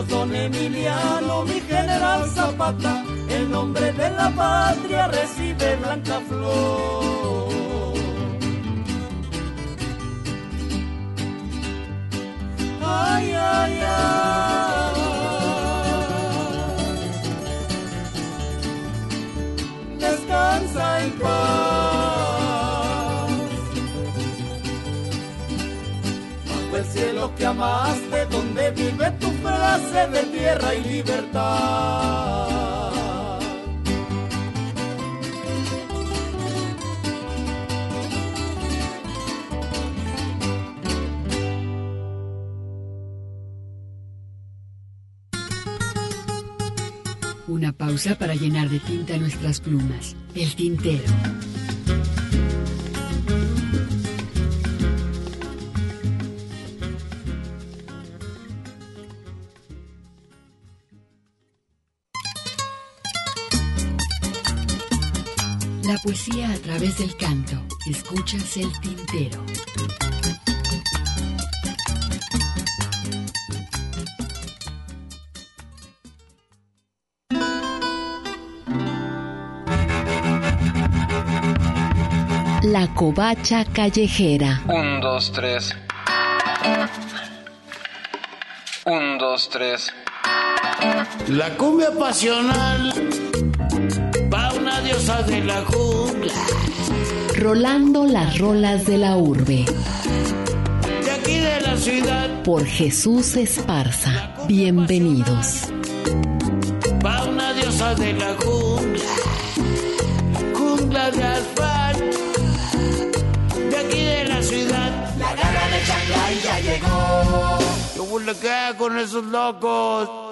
Don Emiliano, mi general Zapata, el nombre de la patria recibe blanca flor. Ay, ay, ay. descansa en paz. Bajo el cielo que amaste, donde vive tu de tierra y libertad. Una pausa para llenar de tinta nuestras plumas. El tintero. Poesía a través del canto. Escuchas el tintero. La covacha callejera. Un, dos, tres. Un, dos, tres. La cumbia pasional va una diosa de la jungla. Rolando las rolas de la urbe. De aquí de la ciudad Por Jesús Esparza. Bienvenidos. va una diosa de la jungla. Jungla de asfalto. De aquí de la ciudad. La gana de Shanghái ya llegó. Yo huele que con esos locos.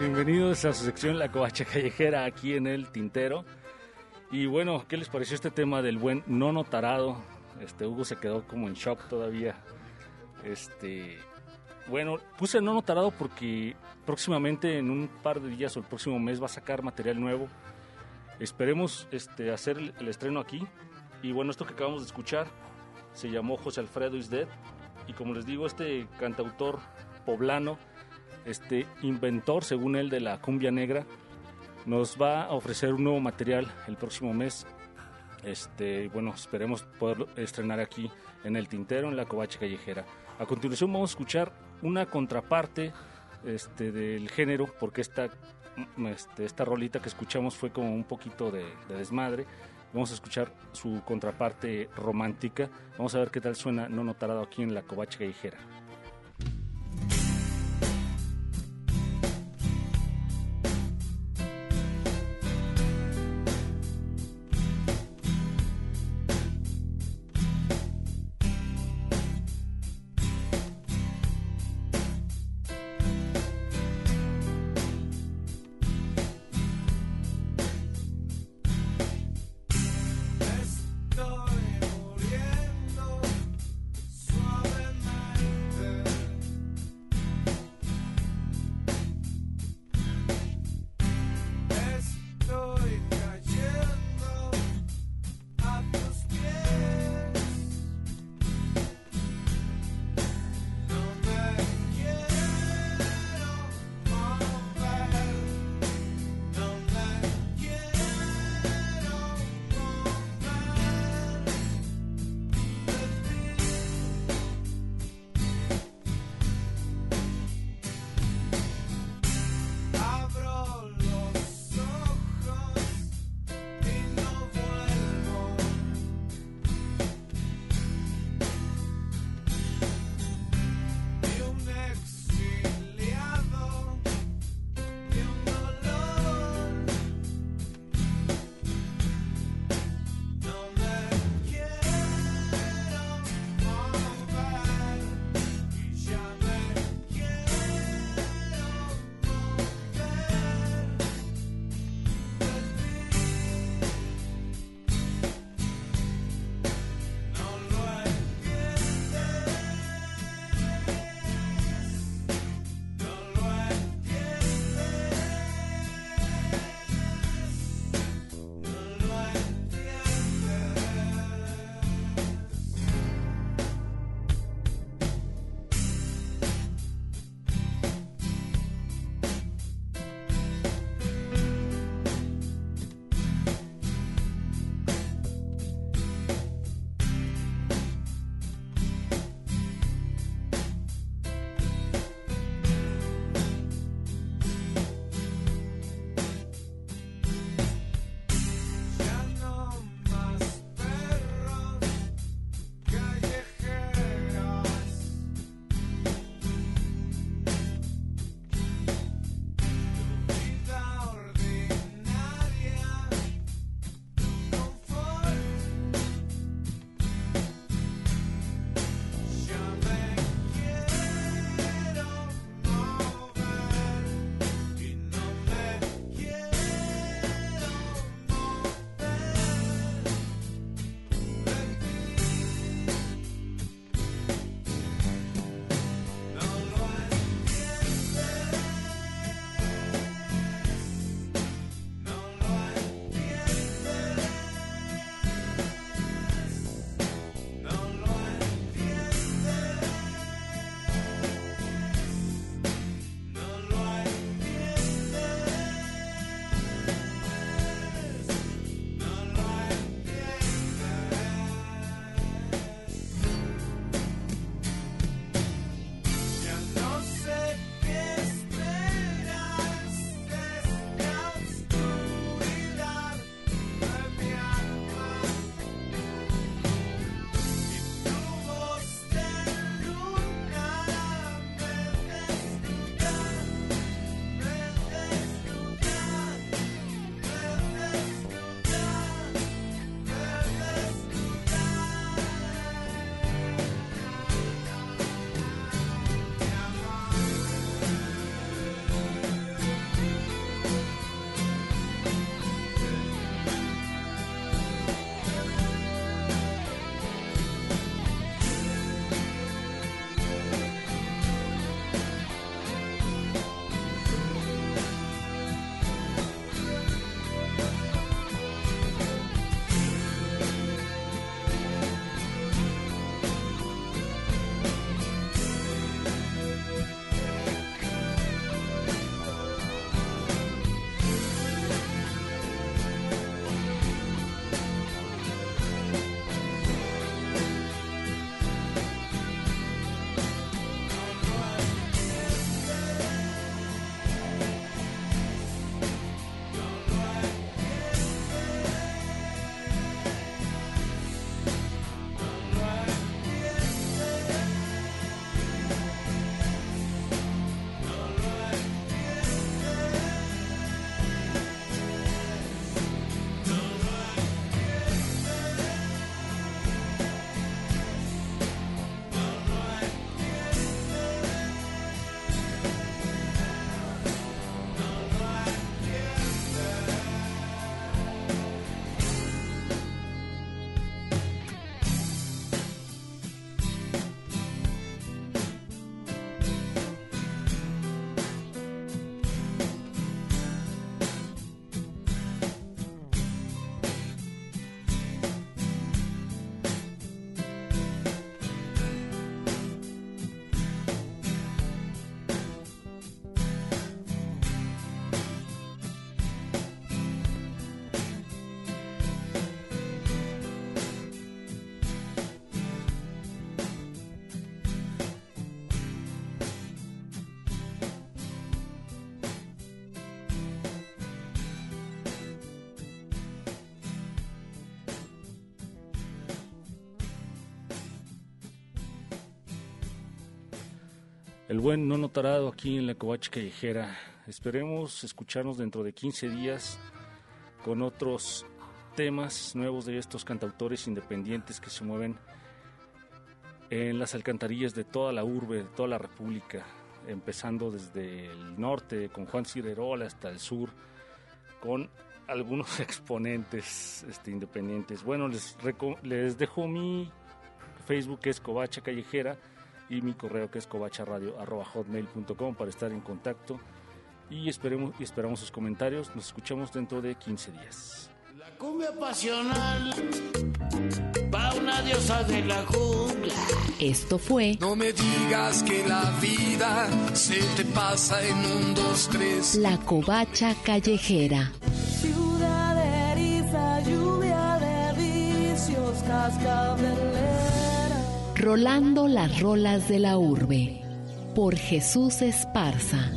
Bienvenidos a su sección La Covacha Callejera aquí en el Tintero. Y bueno, ¿qué les pareció este tema del buen nono tarado? Este Hugo se quedó como en shock todavía. Este, bueno, puse nono tarado porque próximamente en un par de días o el próximo mes va a sacar material nuevo. Esperemos este, hacer el, el estreno aquí. Y bueno, esto que acabamos de escuchar se llamó José Alfredo is Dead. Y como les digo, este cantautor poblano, este inventor, según él, de la cumbia negra, nos va a ofrecer un nuevo material el próximo mes. Este, bueno, esperemos poder estrenar aquí en el Tintero, en la Covacha Callejera. A continuación vamos a escuchar una contraparte este, del género, porque esta, este, esta rolita que escuchamos fue como un poquito de, de desmadre. Vamos a escuchar su contraparte romántica. Vamos a ver qué tal suena No Notarado aquí en la Covacha Callejera. El buen no notarado aquí en la Covacha Callejera. Esperemos escucharnos dentro de 15 días con otros temas nuevos de estos cantautores independientes que se mueven en las alcantarillas de toda la urbe, de toda la república, empezando desde el norte con Juan Cirerola hasta el sur, con algunos <laughs> exponentes este, independientes. Bueno, les, les dejo mi Facebook que es Covacha Callejera y mi correo que es covacharadio.hotmail.com para estar en contacto y esperemos y esperamos sus comentarios. Nos escuchamos dentro de 15 días. Cumbia pasional pa' una diosa de la jungla. Esto fue No me digas que la vida se te pasa en un, dos, tres. La Covacha Callejera. Ciudad eriza, lluvia de vicios, cascabelera. Rolando las rolas de la urbe. Por Jesús Esparza.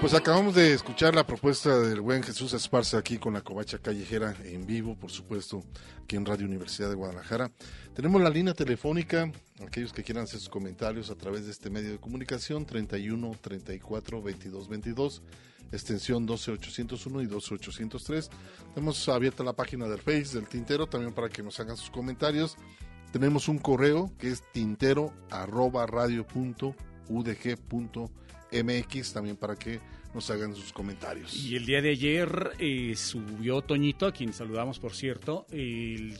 Pues acabamos de escuchar la propuesta del buen Jesús Esparza aquí con la covacha callejera en vivo, por supuesto, aquí en Radio Universidad de Guadalajara. Tenemos la línea telefónica, aquellos que quieran hacer sus comentarios a través de este medio de comunicación, 31 34 22 22, extensión 12801 y 12803. Tenemos abierta la página del Face del Tintero también para que nos hagan sus comentarios. Tenemos un correo que es tintero arroba radio punto udg punto mx también para que nos hagan sus comentarios. Y el día de ayer eh, subió Toñito, a quien saludamos por cierto, el,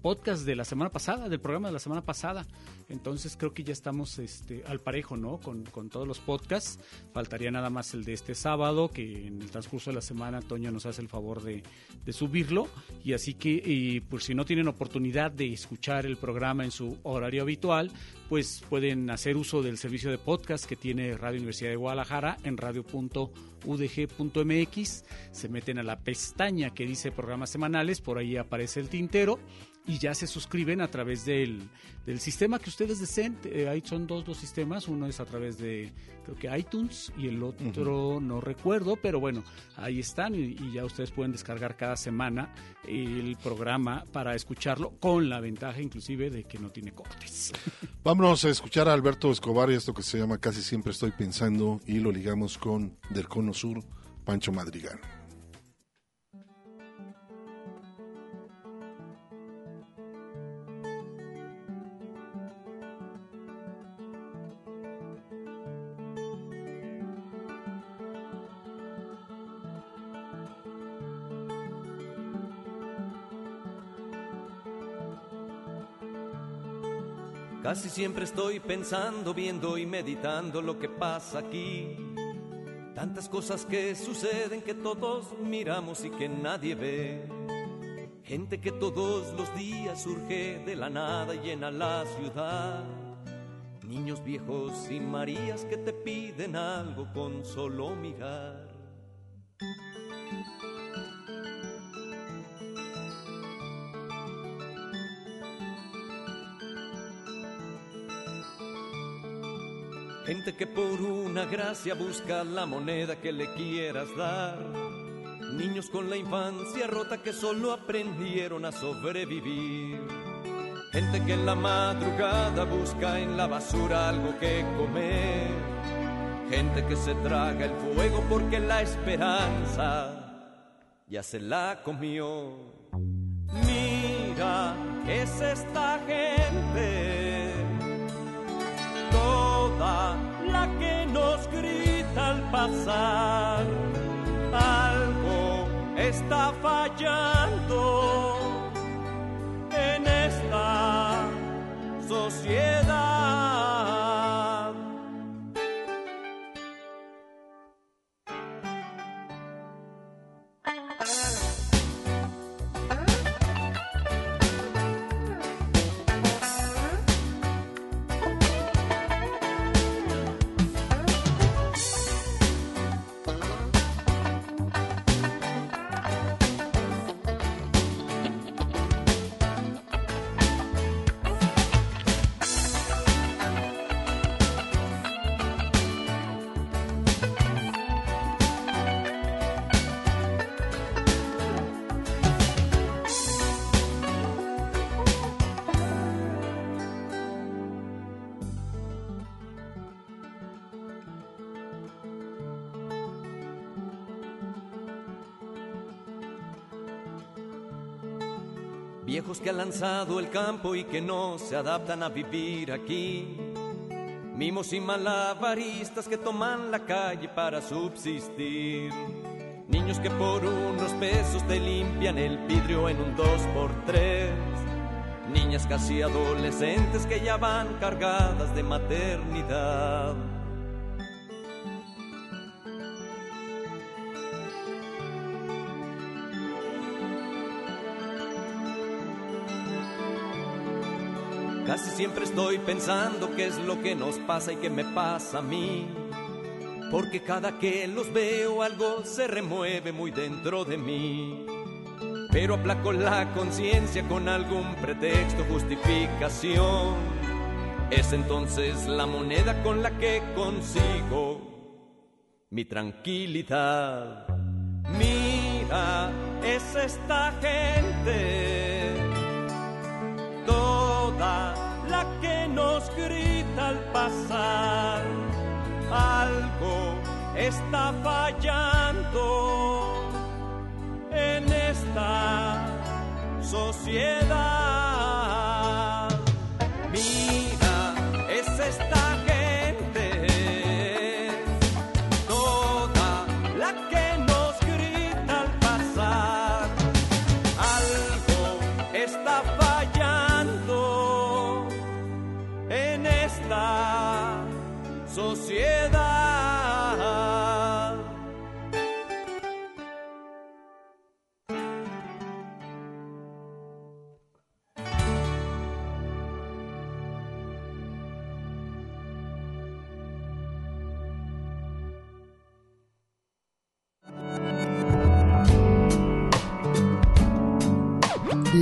podcast de la semana pasada, del programa de la semana pasada. Entonces creo que ya estamos este, al parejo, ¿no? Con, con todos los podcasts. Faltaría nada más el de este sábado, que en el transcurso de la semana Toño nos hace el favor de, de subirlo. Y así que, eh, por si no tienen oportunidad de escuchar el programa en su horario habitual, pues pueden hacer uso del servicio de podcast que tiene Radio Universidad de Guadalajara en radio.udg.mx. Se meten a la pestaña que dice programas semanales, por ahí aparece el tintero y ya se suscriben a través del, del sistema que ustedes deseen. Eh, ahí son dos los sistemas, uno es a través de creo que iTunes y el otro no recuerdo, pero bueno, ahí están y, y ya ustedes pueden descargar cada semana el programa para escucharlo con la ventaja inclusive de que no tiene cortes. <laughs> Vámonos a escuchar a Alberto Escobar y esto que se llama Casi siempre estoy pensando y lo ligamos con Del Cono Sur, Pancho Madrigal. Casi siempre estoy pensando, viendo y meditando lo que pasa aquí. Tantas cosas que suceden que todos miramos y que nadie ve. Gente que todos los días surge de la nada y llena la ciudad. Niños viejos y Marías que te piden algo con solo mirar. Gente que por una gracia busca la moneda que le quieras dar. Niños con la infancia rota que solo aprendieron a sobrevivir. Gente que en la madrugada busca en la basura algo que comer. Gente que se traga el fuego porque la esperanza ya se la comió. Mira, es esta gente la que nos grita al pasar. Algo está fallando en esta sociedad. Que han lanzado el campo y que no se adaptan a vivir aquí. Mimos y malabaristas que toman la calle para subsistir. Niños que por unos pesos te limpian el vidrio en un dos por tres. Niñas casi adolescentes que ya van cargadas de maternidad. Casi siempre estoy pensando qué es lo que nos pasa y qué me pasa a mí. Porque cada que los veo algo se remueve muy dentro de mí. Pero aplaco la conciencia con algún pretexto, justificación. Es entonces la moneda con la que consigo mi tranquilidad. Mira, es esta gente, que grita al pasar. Algo está fallando en esta sociedad.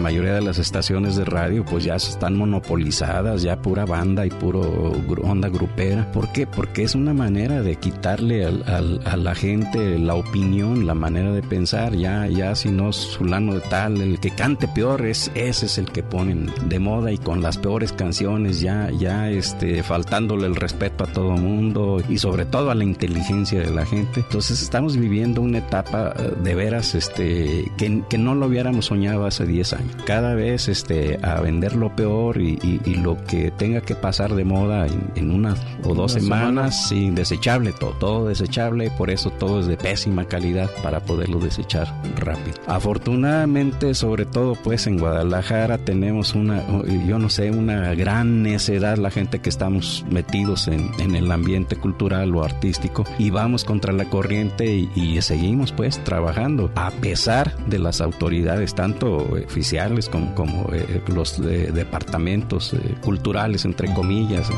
Mayoría de las estaciones de radio pues ya están monopolizadas, ya pura banda y puro onda grupera. ¿Por qué? Porque es una manera de quitarle al- a la gente la opinión, la manera de pensar. Ya, ya si no es fulano de tal, el que cante peor es ese es el que ponen de moda y con las peores canciones ya, ya este, faltándole el respeto a todo mundo y sobre todo a la inteligencia de la gente. Entonces estamos viviendo una etapa eh, de veras este, que, que no lo hubiéramos soñado hace 10 años. Cada vez este, a vender lo peor y, y- y lo que tenga que pasar de moda en, en una o dos Una semanas, sí, desechable todo, todo desechable, por eso todo es de pésima calidad para poderlo desechar rápido. Afortunadamente, sobre todo pues en Guadalajara tenemos una, yo no sé, una gran necedad la gente que estamos metidos en, en el ambiente cultural o artístico y vamos contra la corriente y, y seguimos pues trabajando a pesar de las autoridades tanto oficiales como, como eh, los eh, departamentos eh, culturales entre comillas.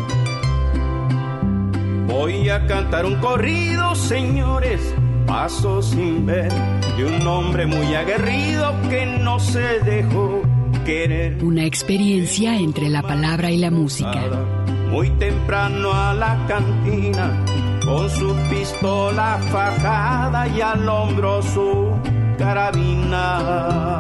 Voy a cantar un corrido, señores, paso sin ver, de un hombre muy aguerrido que no se dejó querer. Una experiencia entre la palabra y la música. Muy temprano a la cantina, con su pistola fajada y al hombro su carabina.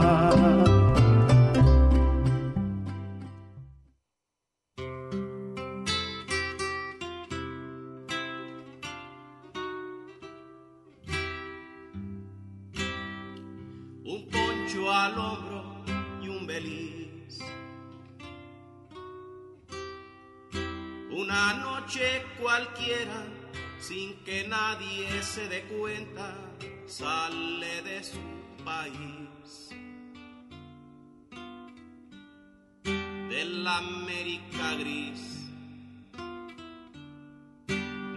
Noche cualquiera, sin que nadie se dé cuenta, sale de su país. De la América gris,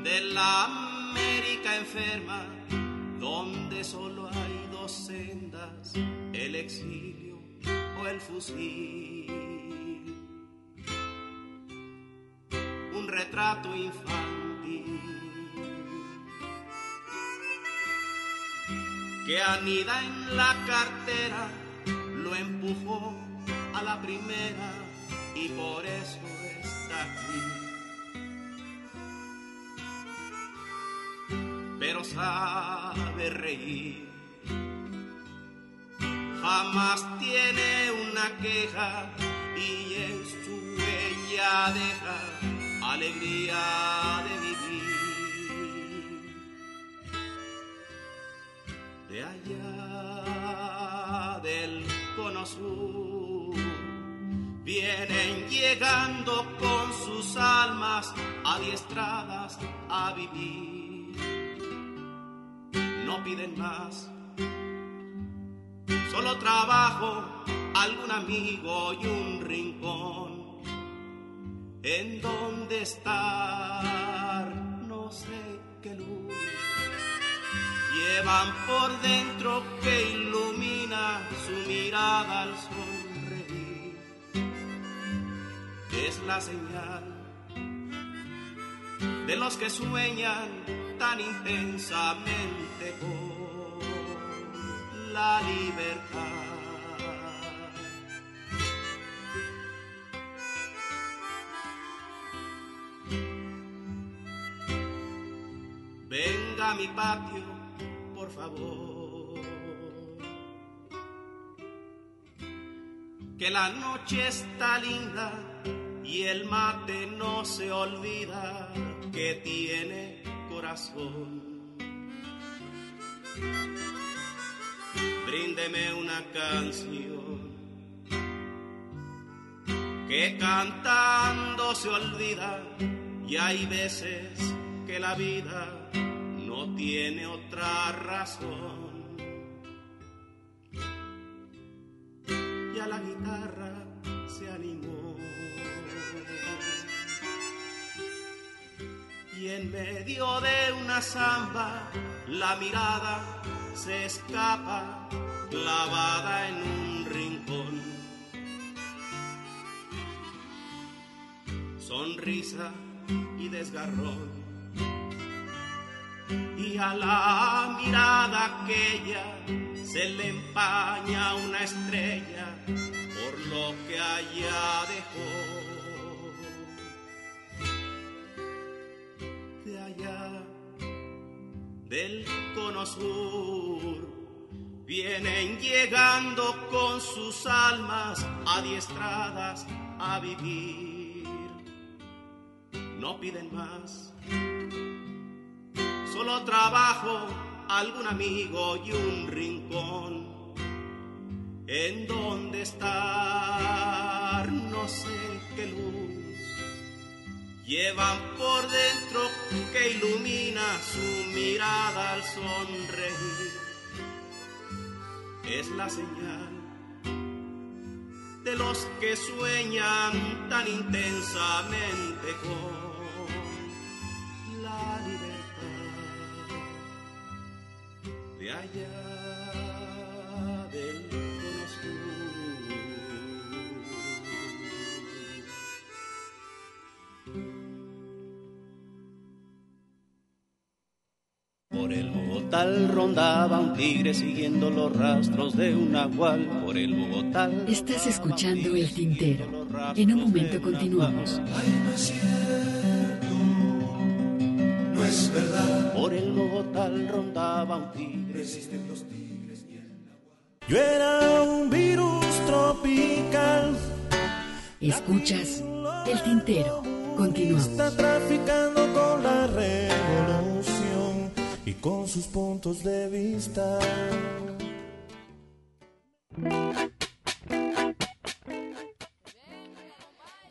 de la América enferma, donde solo hay dos sendas, el exilio o el fusil. Un retrato infantil que anida en la cartera, lo empujó a la primera y por eso está aquí. pero sabe reír. Jamás tiene una queja y en su huella deja alegría de vivir. de allá del cono sur. Vienen llegando con sus almas adiestradas a vivir. No piden más, solo trabajo, algún amigo y un rincón. En donde estar, no sé qué luz llevan por dentro que ilumina su mirada al sonreír. Es la señal de los que sueñan tan intensamente con la libertad. A mi patio, por favor. Que la noche está linda y el mate no se olvida que tiene corazón. Bríndeme una canción que cantando se olvida y hay veces que la vida no tiene otra razón. Y a la guitarra se animó. Y en medio de una samba la mirada se escapa clavada en un rincón. Sonrisa y desgarrón y a la mirada aquella se le empaña una estrella por lo que allá dejó. De allá del cono sur vienen llegando con sus almas adiestradas a vivir. No piden más solo trabajo, algún amigo y un rincón. En donde estar, no sé qué luz llevan por dentro que ilumina su mirada al sonreír. Es la señal de los que sueñan tan intensamente con de allá del Por el Bogotá rondaba un tigre siguiendo los rastros de un nahual. Por el Bogotá. Estás escuchando El Tintero. En un momento continuamos. No es verdad. Por el Bogotá rondaba un tigre. Yo era un virus tropical. Escuchas El Tintero. Continuamos. Está traficando con la revolución y con sus puntos de vista.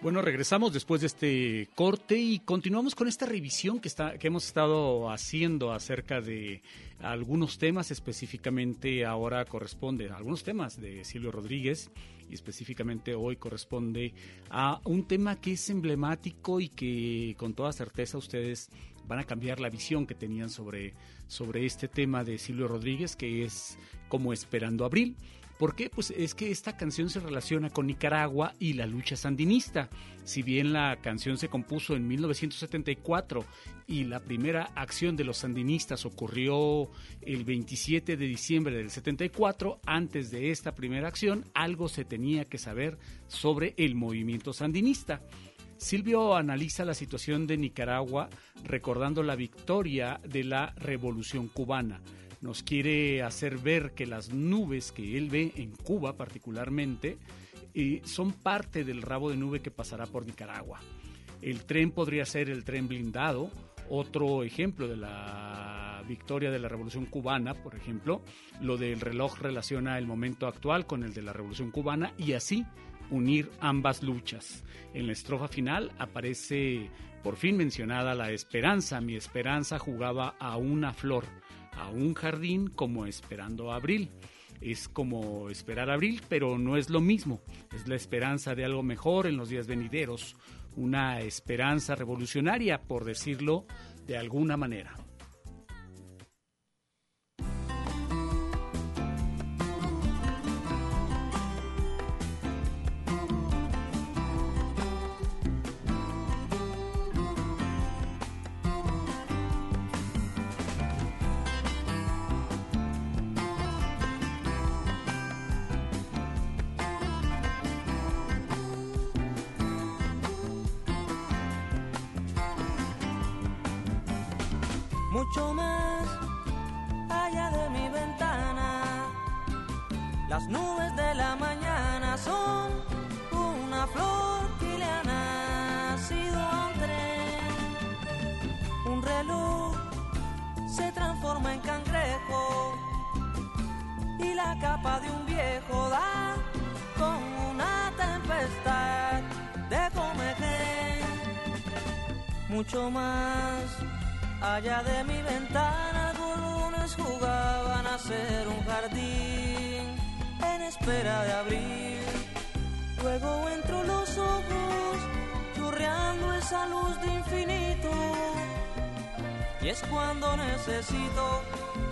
Bueno, regresamos después de este corte y continuamos con esta revisión que, está, que hemos estado haciendo acerca de algunos temas, específicamente ahora corresponde algunos temas de Silvio Rodríguez y específicamente hoy corresponde a un tema que es emblemático y que con toda certeza ustedes van a cambiar la visión que tenían sobre, sobre este tema de Silvio Rodríguez, que es como Esperando Abril. ¿Por qué? Pues es que esta canción se relaciona con Nicaragua y la lucha sandinista. Si bien la canción se compuso en 1974 y la primera acción de los sandinistas ocurrió el 27 de diciembre del 74, antes de esta primera acción algo se tenía que saber sobre el movimiento sandinista. Silvio analiza la situación de Nicaragua recordando la victoria de la Revolución cubana nos quiere hacer ver que las nubes que él ve en Cuba particularmente eh, son parte del rabo de nube que pasará por Nicaragua. El tren podría ser el tren blindado Otro ejemplo de la victoria de la Revolución Cubana, por ejemplo, lo del reloj relaciona el momento actual con el de la Revolución Cubana y así unir ambas luchas. En la estrofa final aparece por fin mencionada la esperanza. Mi esperanza jugaba a una flor, a un jardín como esperando abril. Es como esperar abril, pero no es lo mismo. Es la esperanza de algo mejor en los días venideros, una esperanza revolucionaria, por decirlo de alguna manera. Transforma en cangrejo y la capa de un viejo da con una tempestad de comején. Mucho más Allá de mi ventana algunos jugaban a ser un jardín en espera de abrir. Luego entro los ojos churreando esa luz de infinito. Y es cuando necesito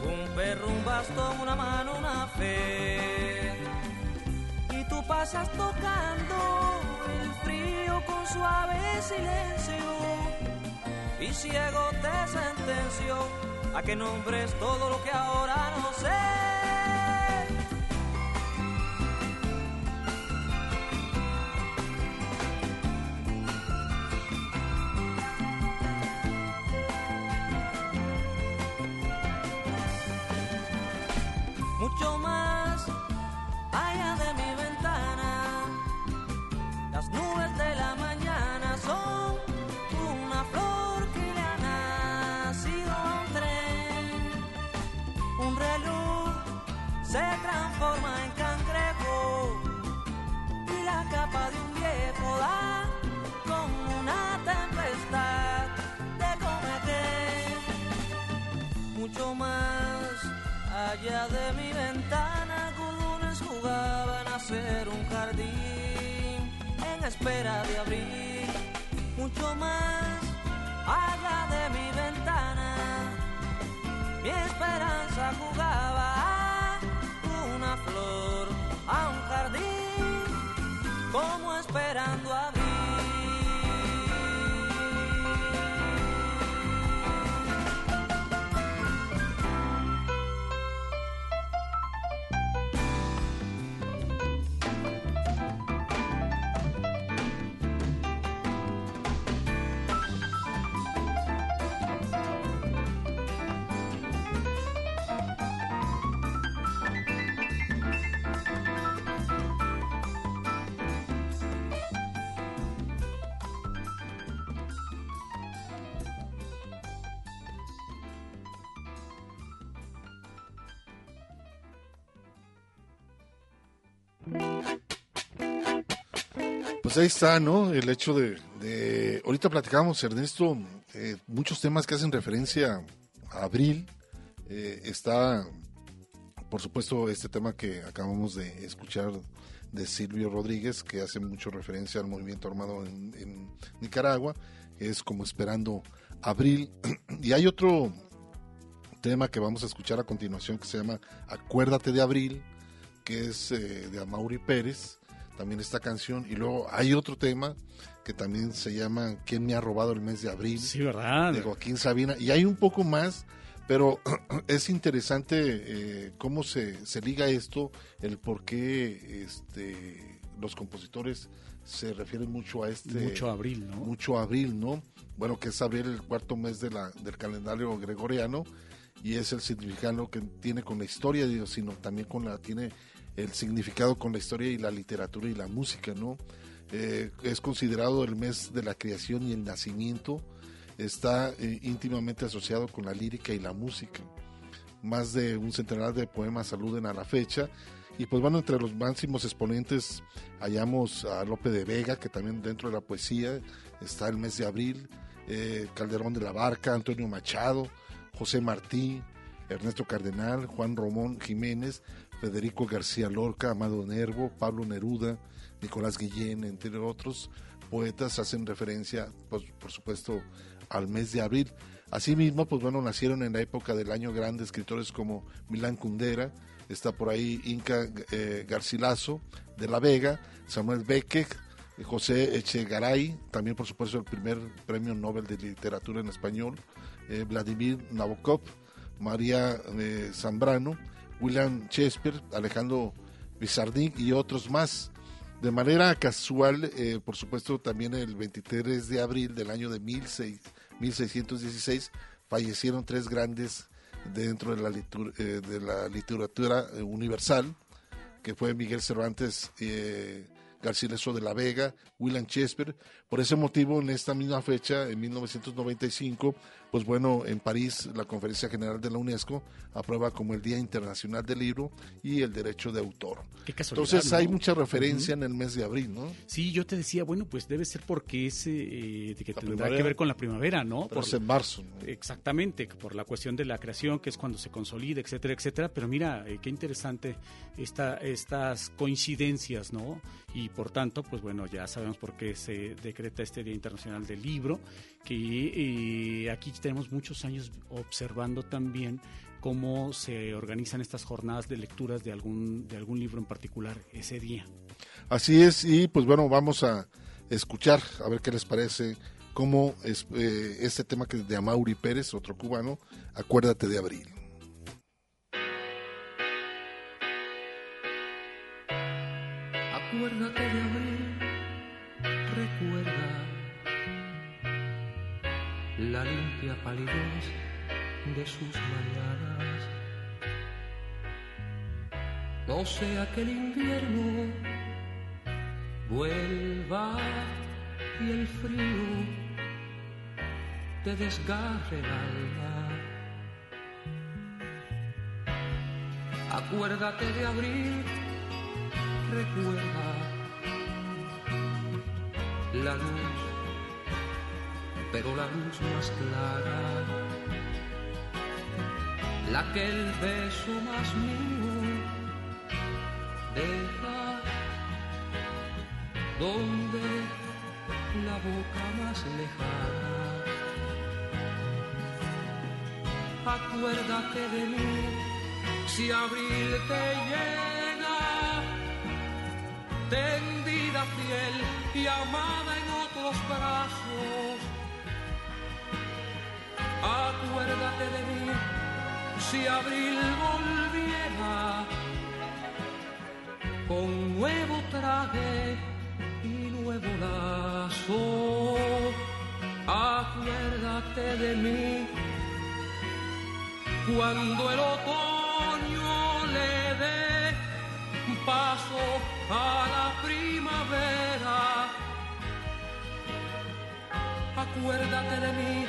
un perro, un bastón, una mano, una fe. Y tú pasas tocando el frío con suave silencio y ciego te sentenció a que nombres todo lo que ahora no sé. Más allá de mi ventana, las nubes de la mañana son una flor que le ha nacido a un tren. Un reloj se transforma espera de abrir mucho más allá de mi ventana. Mi esperanza jugaba una flor, a un jardín, como esperando abrir. Pues ahí está, ¿no? El hecho de, ahorita platicábamos, Ernesto, eh, muchos temas que hacen referencia a abril. Eh, está, por supuesto, este tema que acabamos de escuchar de Silvio Rodríguez, que hace mucho referencia al movimiento armado en, Nicaragua, es como esperando abril. <clears throat> Y hay otro tema que vamos a escuchar a continuación que se llama Acuérdate de Abril, que es eh, de Amaury Pérez, también esta canción. Y luego hay otro tema que también se llama ¿Quién me ha robado el mes de abril? Sí, ¿verdad? De Joaquín Sabina. Y hay un poco más, pero <clears throat> es interesante eh, cómo se, se liga esto, el por qué este, los compositores se refieren mucho a este... Mucho abril, ¿no? Mucho abril, ¿no? Bueno, que es abril el cuarto mes de la, del calendario gregoriano y es el significado que tiene con la historia de Dios, sino también con la tiene el significado con la historia y la literatura y la música, ¿no? Eh, es considerado el mes de la creación y el nacimiento. está eh, íntimamente asociado con la lírica y la música. Más de un centenar de poemas aluden a la fecha. Y pues bueno, entre los máximos exponentes hallamos a Lope de Vega, que también dentro de la poesía está el mes de abril, eh, Calderón de la Barca, Antonio Machado, José Martí, Ernesto Cardenal, Juan Romón Jiménez, Federico García Lorca, Amado Nervo, Pablo Neruda, Nicolás Guillén, entre otros poetas, hacen referencia, pues, por supuesto, al mes de abril. Asimismo, pues bueno, nacieron en la época del año grande escritores como Milán Kundera, está por ahí Inca eh, Garcilaso de la Vega, Samuel Beckett, José Echegaray, también por supuesto el primer premio Nobel de Literatura en Español, eh, Vladimir Nabokov, María eh, Zambrano, William Shakespeare, Alejandro Bizardín y otros más. De manera casual, eh, por supuesto, también el 23 de abril del año de 16, 1616 fallecieron tres grandes dentro de la, eh, de la literatura eh, universal, que fue Miguel Cervantes, eh, Garcilaso de la Vega, William Shakespeare. Por ese motivo, en esta misma fecha, en 1995, pues bueno, en París, la Conferencia General de la UNESCO aprueba como el Día Internacional del Libro y el Derecho de Autor. Qué casualidad, Entonces, hay mucha referencia en el mes de abril, ¿no? Sí, yo te decía, bueno, pues debe ser porque es eh, de que tendrá primavera. que ver con la primavera, ¿no? Pero Por- es en marzo. ¿no? Exactamente, por la cuestión de la creación, que es cuando se consolida, etcétera, etcétera. Pero mira, eh, qué interesante esta, estas coincidencias, ¿no? Y por tanto, pues bueno, ya sabemos por qué se decreta este Día Internacional del Libro, que eh, aquí tenemos muchos años observando también cómo se organizan estas jornadas de lecturas de algún, de algún libro en particular ese día. Así es, y pues bueno, vamos a escuchar, a ver qué les parece, cómo es eh, este tema que de Amaury Pérez, otro cubano, Acuérdate de Abril. De sus mañanas. No sea que el invierno vuelva y el frío te desgarre el alma. Acuérdate de abril, recuerda la luz, pero la luz más clara, la que el beso más mío deja, donde la boca más lejana. Acuérdate de mí si abril te llega tendida fiel y amada en otros brazos. Acuérdate de mí si abril volviera con nuevo traje y nuevo lazo. Acuérdate de mí cuando el otoño le dé paso a la primavera. Acuérdate de mí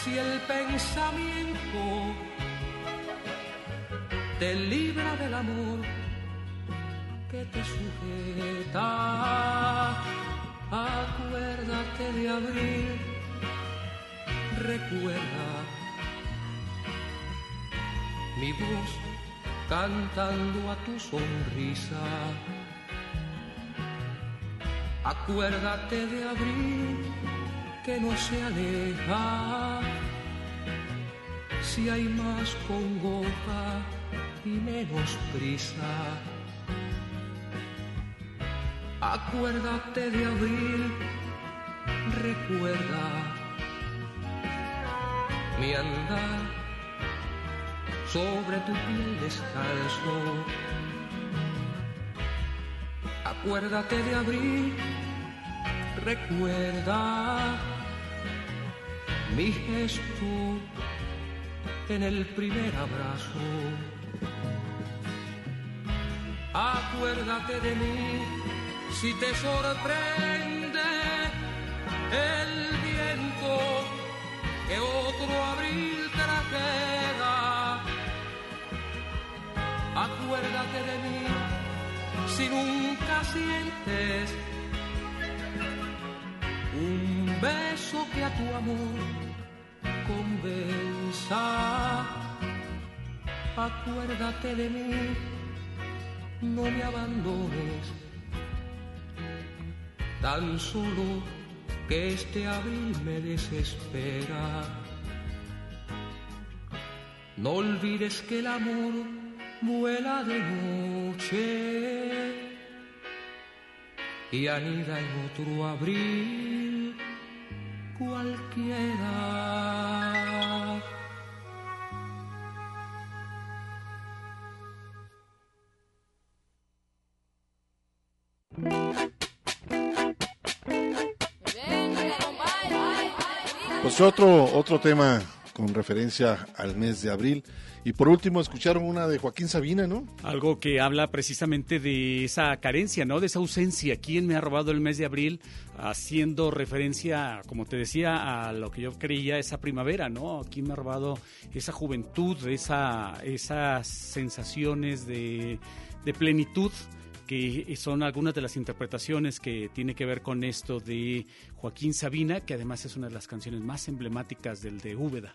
si el pensamiento te libra del amor que te sujeta. Acuérdate de abril, recuerda mi voz cantando a tu sonrisa. Acuérdate de abril que no se aleja. Si hay más congoja y menos prisa. Acuérdate de abril, recuerda mi andar sobre tu piel descalzo. Acuérdate de abril, recuerda mi gesto en el primer abrazo. Acuérdate de mí si te sorprende el viento que otro abril trajera. Acuérdate de mí si nunca sientes un beso que a tu amor convenza. Acuérdate de mí, no me abandones, tan solo que este abril me desespera. No olvides que el amor vuela de noche y anida en otro abril cualquiera. Pues otro, otro tema con referencia al mes de abril. Y por último, escucharon una de Joaquín Sabina, ¿no? Algo que habla precisamente de esa carencia, ¿no? De esa ausencia. ¿Quién me ha robado el mes de abril? Haciendo referencia, como te decía, a lo que yo creía esa primavera, ¿no? ¿Quién me ha robado esa juventud, esa, esas sensaciones de, de plenitud? Que son algunas de las interpretaciones que tiene que ver con esto de Joaquín Sabina, que además es una de las canciones más emblemáticas del de Úbeda.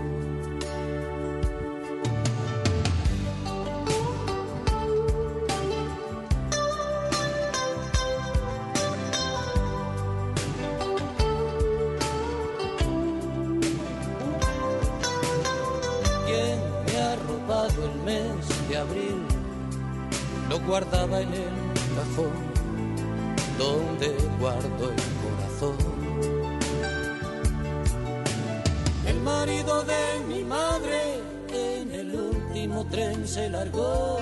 Se largó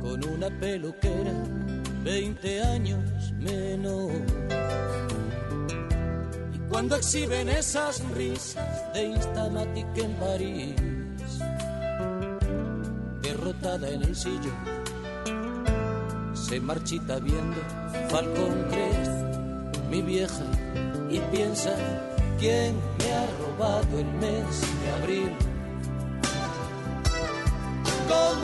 con una peluquera 20 años menos. Y cuando exhiben esas risas de Instamatic en París, derrotada en el sillón, se marchita viendo Falcon Crest, mi vieja, y piensa quién me ha robado el mes de abril.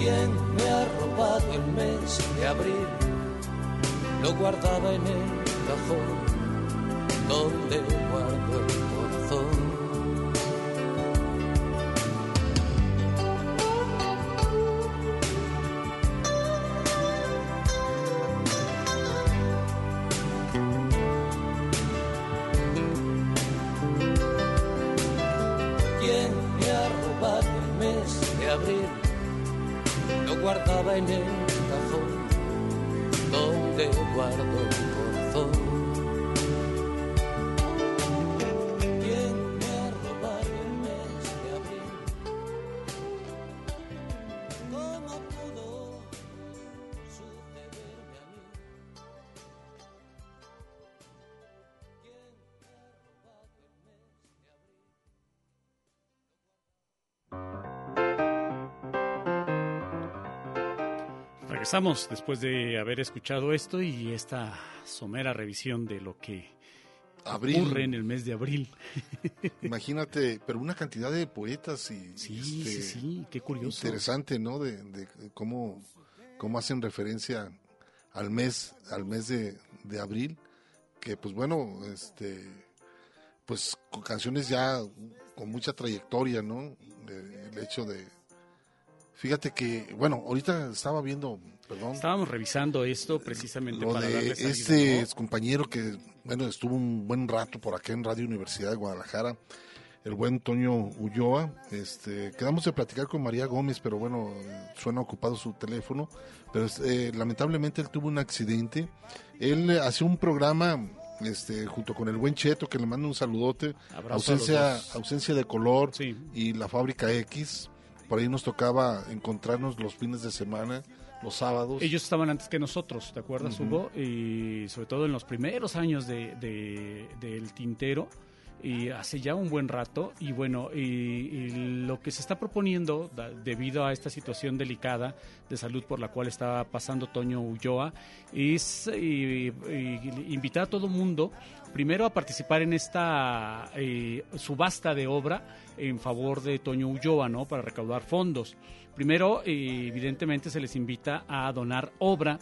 ¿Quién me ha robado el mes de abril? Lo guardaba en el cajón donde Regresamos después de haber escuchado esto y esta somera revisión de lo que Abril. ocurre en el mes de abril. <laughs> Imagínate, pero una cantidad de poetas y Sí, este, sí, sí, qué curioso. interesante, ¿no? De, de cómo, cómo hacen referencia al mes, al mes de, de abril, que pues bueno, este, pues con canciones ya con mucha trayectoria, ¿no? De- el hecho de, fíjate que, bueno, ahorita estaba viendo, perdón, Estábamos revisando esto precisamente lo para de darle salida, este ¿no? compañero que, bueno, estuvo un buen rato por acá en Radio Universidad de Guadalajara, el buen Toño Ulloa. Este, quedamos de platicar con María Gómez, pero bueno, suena ocupado su teléfono. Pero eh, lamentablemente él tuvo un accidente. Él hacía un programa este, junto con el buen Cheto, que le mando un saludote. Abrazo Ausencia, ausencia de color y la fábrica X. Por ahí nos tocaba encontrarnos los fines de semana, los sábados. Ellos estaban antes que nosotros, ¿te acuerdas. Hugo? Y sobre todo en los primeros años de, de- del tintero, y hace ya un buen rato. Y bueno, y, y lo que se está proponiendo, da- debido a esta situación delicada de salud por la cual está pasando Toño Ulloa, es eh, invitar a todo mundo, primero a participar en esta eh, subasta de obra en favor de Toño Ulloa, ¿no? Para recaudar fondos. Primero, eh, evidentemente, se les invita a donar obra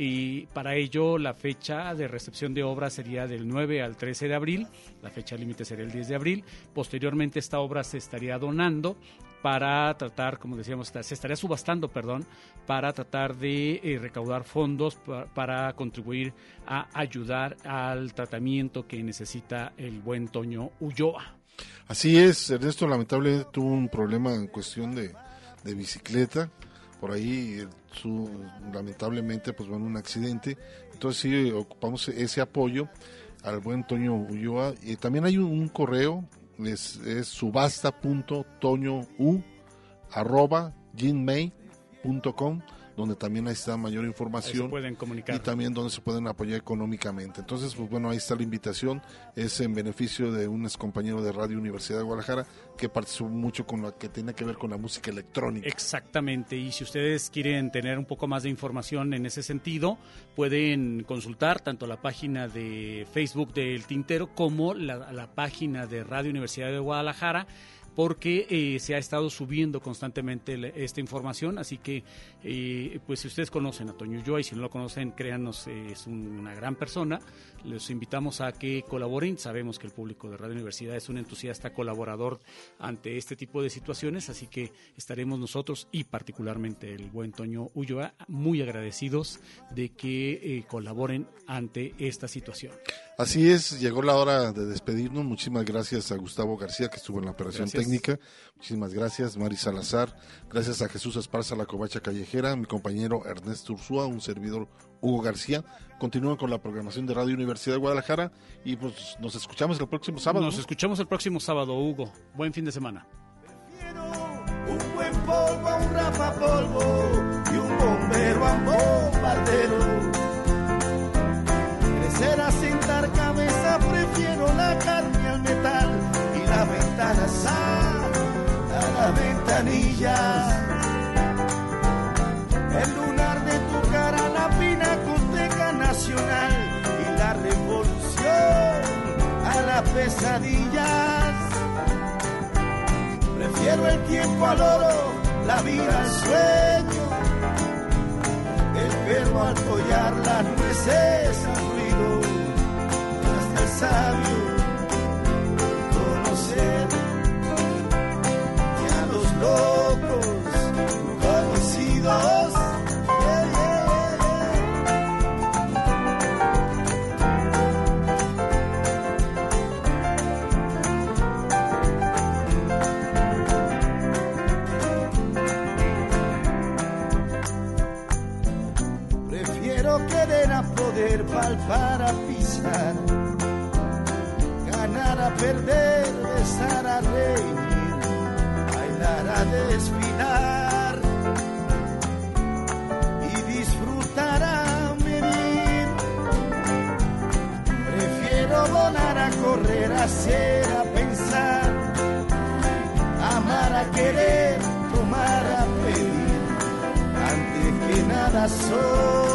y para ello la fecha de recepción de obra sería del 9 al 13 de abril, la fecha límite sería el 10 de abril. Posteriormente esta obra se estaría donando para tratar, como decíamos, se estaría subastando, perdón, para tratar de eh, recaudar fondos pa- para contribuir a ayudar al tratamiento que necesita el buen Toño Ulloa. Así es, Ernesto lamentablemente tuvo un problema en cuestión de, de bicicleta, por ahí eh, su, lamentablemente pues bueno un accidente, entonces sí ocupamos ese apoyo al buen Toño Ulloa. Y también hay un, correo, es, es subasta.toñou arroba gmail.com donde también ahí está mayor información Ahí se pueden comunicar. y también donde se pueden apoyar económicamente. Entonces, pues bueno, ahí está la invitación, es en beneficio de un ex compañero de Radio Universidad de Guadalajara que participó mucho con lo que tiene que ver con la música electrónica. Exactamente, y si ustedes quieren tener un poco más de información en ese sentido, pueden consultar tanto la página de Facebook del Tintero como la, la página de Radio Universidad de Guadalajara porque eh, se ha estado subiendo constantemente le- esta información, así que eh, pues si ustedes conocen a Toño Ulloa si no lo conocen, créanos, es un- una gran persona, les invitamos a que colaboren, sabemos que el público de Radio Universidad es un entusiasta colaborador ante este tipo de situaciones, así que estaremos nosotros y particularmente el buen Toño Ulloa muy agradecidos de que eh, colaboren ante esta situación. Así es, llegó la hora de despedirnos. Muchísimas gracias a Gustavo García, que estuvo en la operación Gracias. técnica. Muchísimas gracias, Mari Salazar. Gracias a Jesús Esparza, la covacha callejera, mi compañero Ernesto Ursúa, un servidor Hugo García. Continúan con la programación de Radio Universidad de Guadalajara y pues nos escuchamos el próximo sábado. Nos ¿no? escuchamos el próximo sábado, Hugo. Buen fin de semana. un buen polvo a un rapapolvo y un bombero a un bombardero. Crecer a sentar cabeza, prefiero la carne la ventanilla. El lunar de tu cara, la pinacoteca nacional y la revolución a las pesadillas. Prefiero el tiempo al oro, la vida al sueño, el verbo al collar, las nueces al ruido, hasta el sabio palpar a pisar, ganar a perder, besar a reír, bailar a desfilar. Y disfrutar a medir. Prefiero volar a correr, a ser, a pensar, amar a querer, tomar a pedir. Antes que nada soy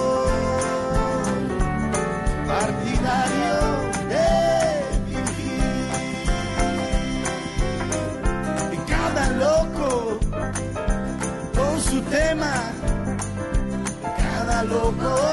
loco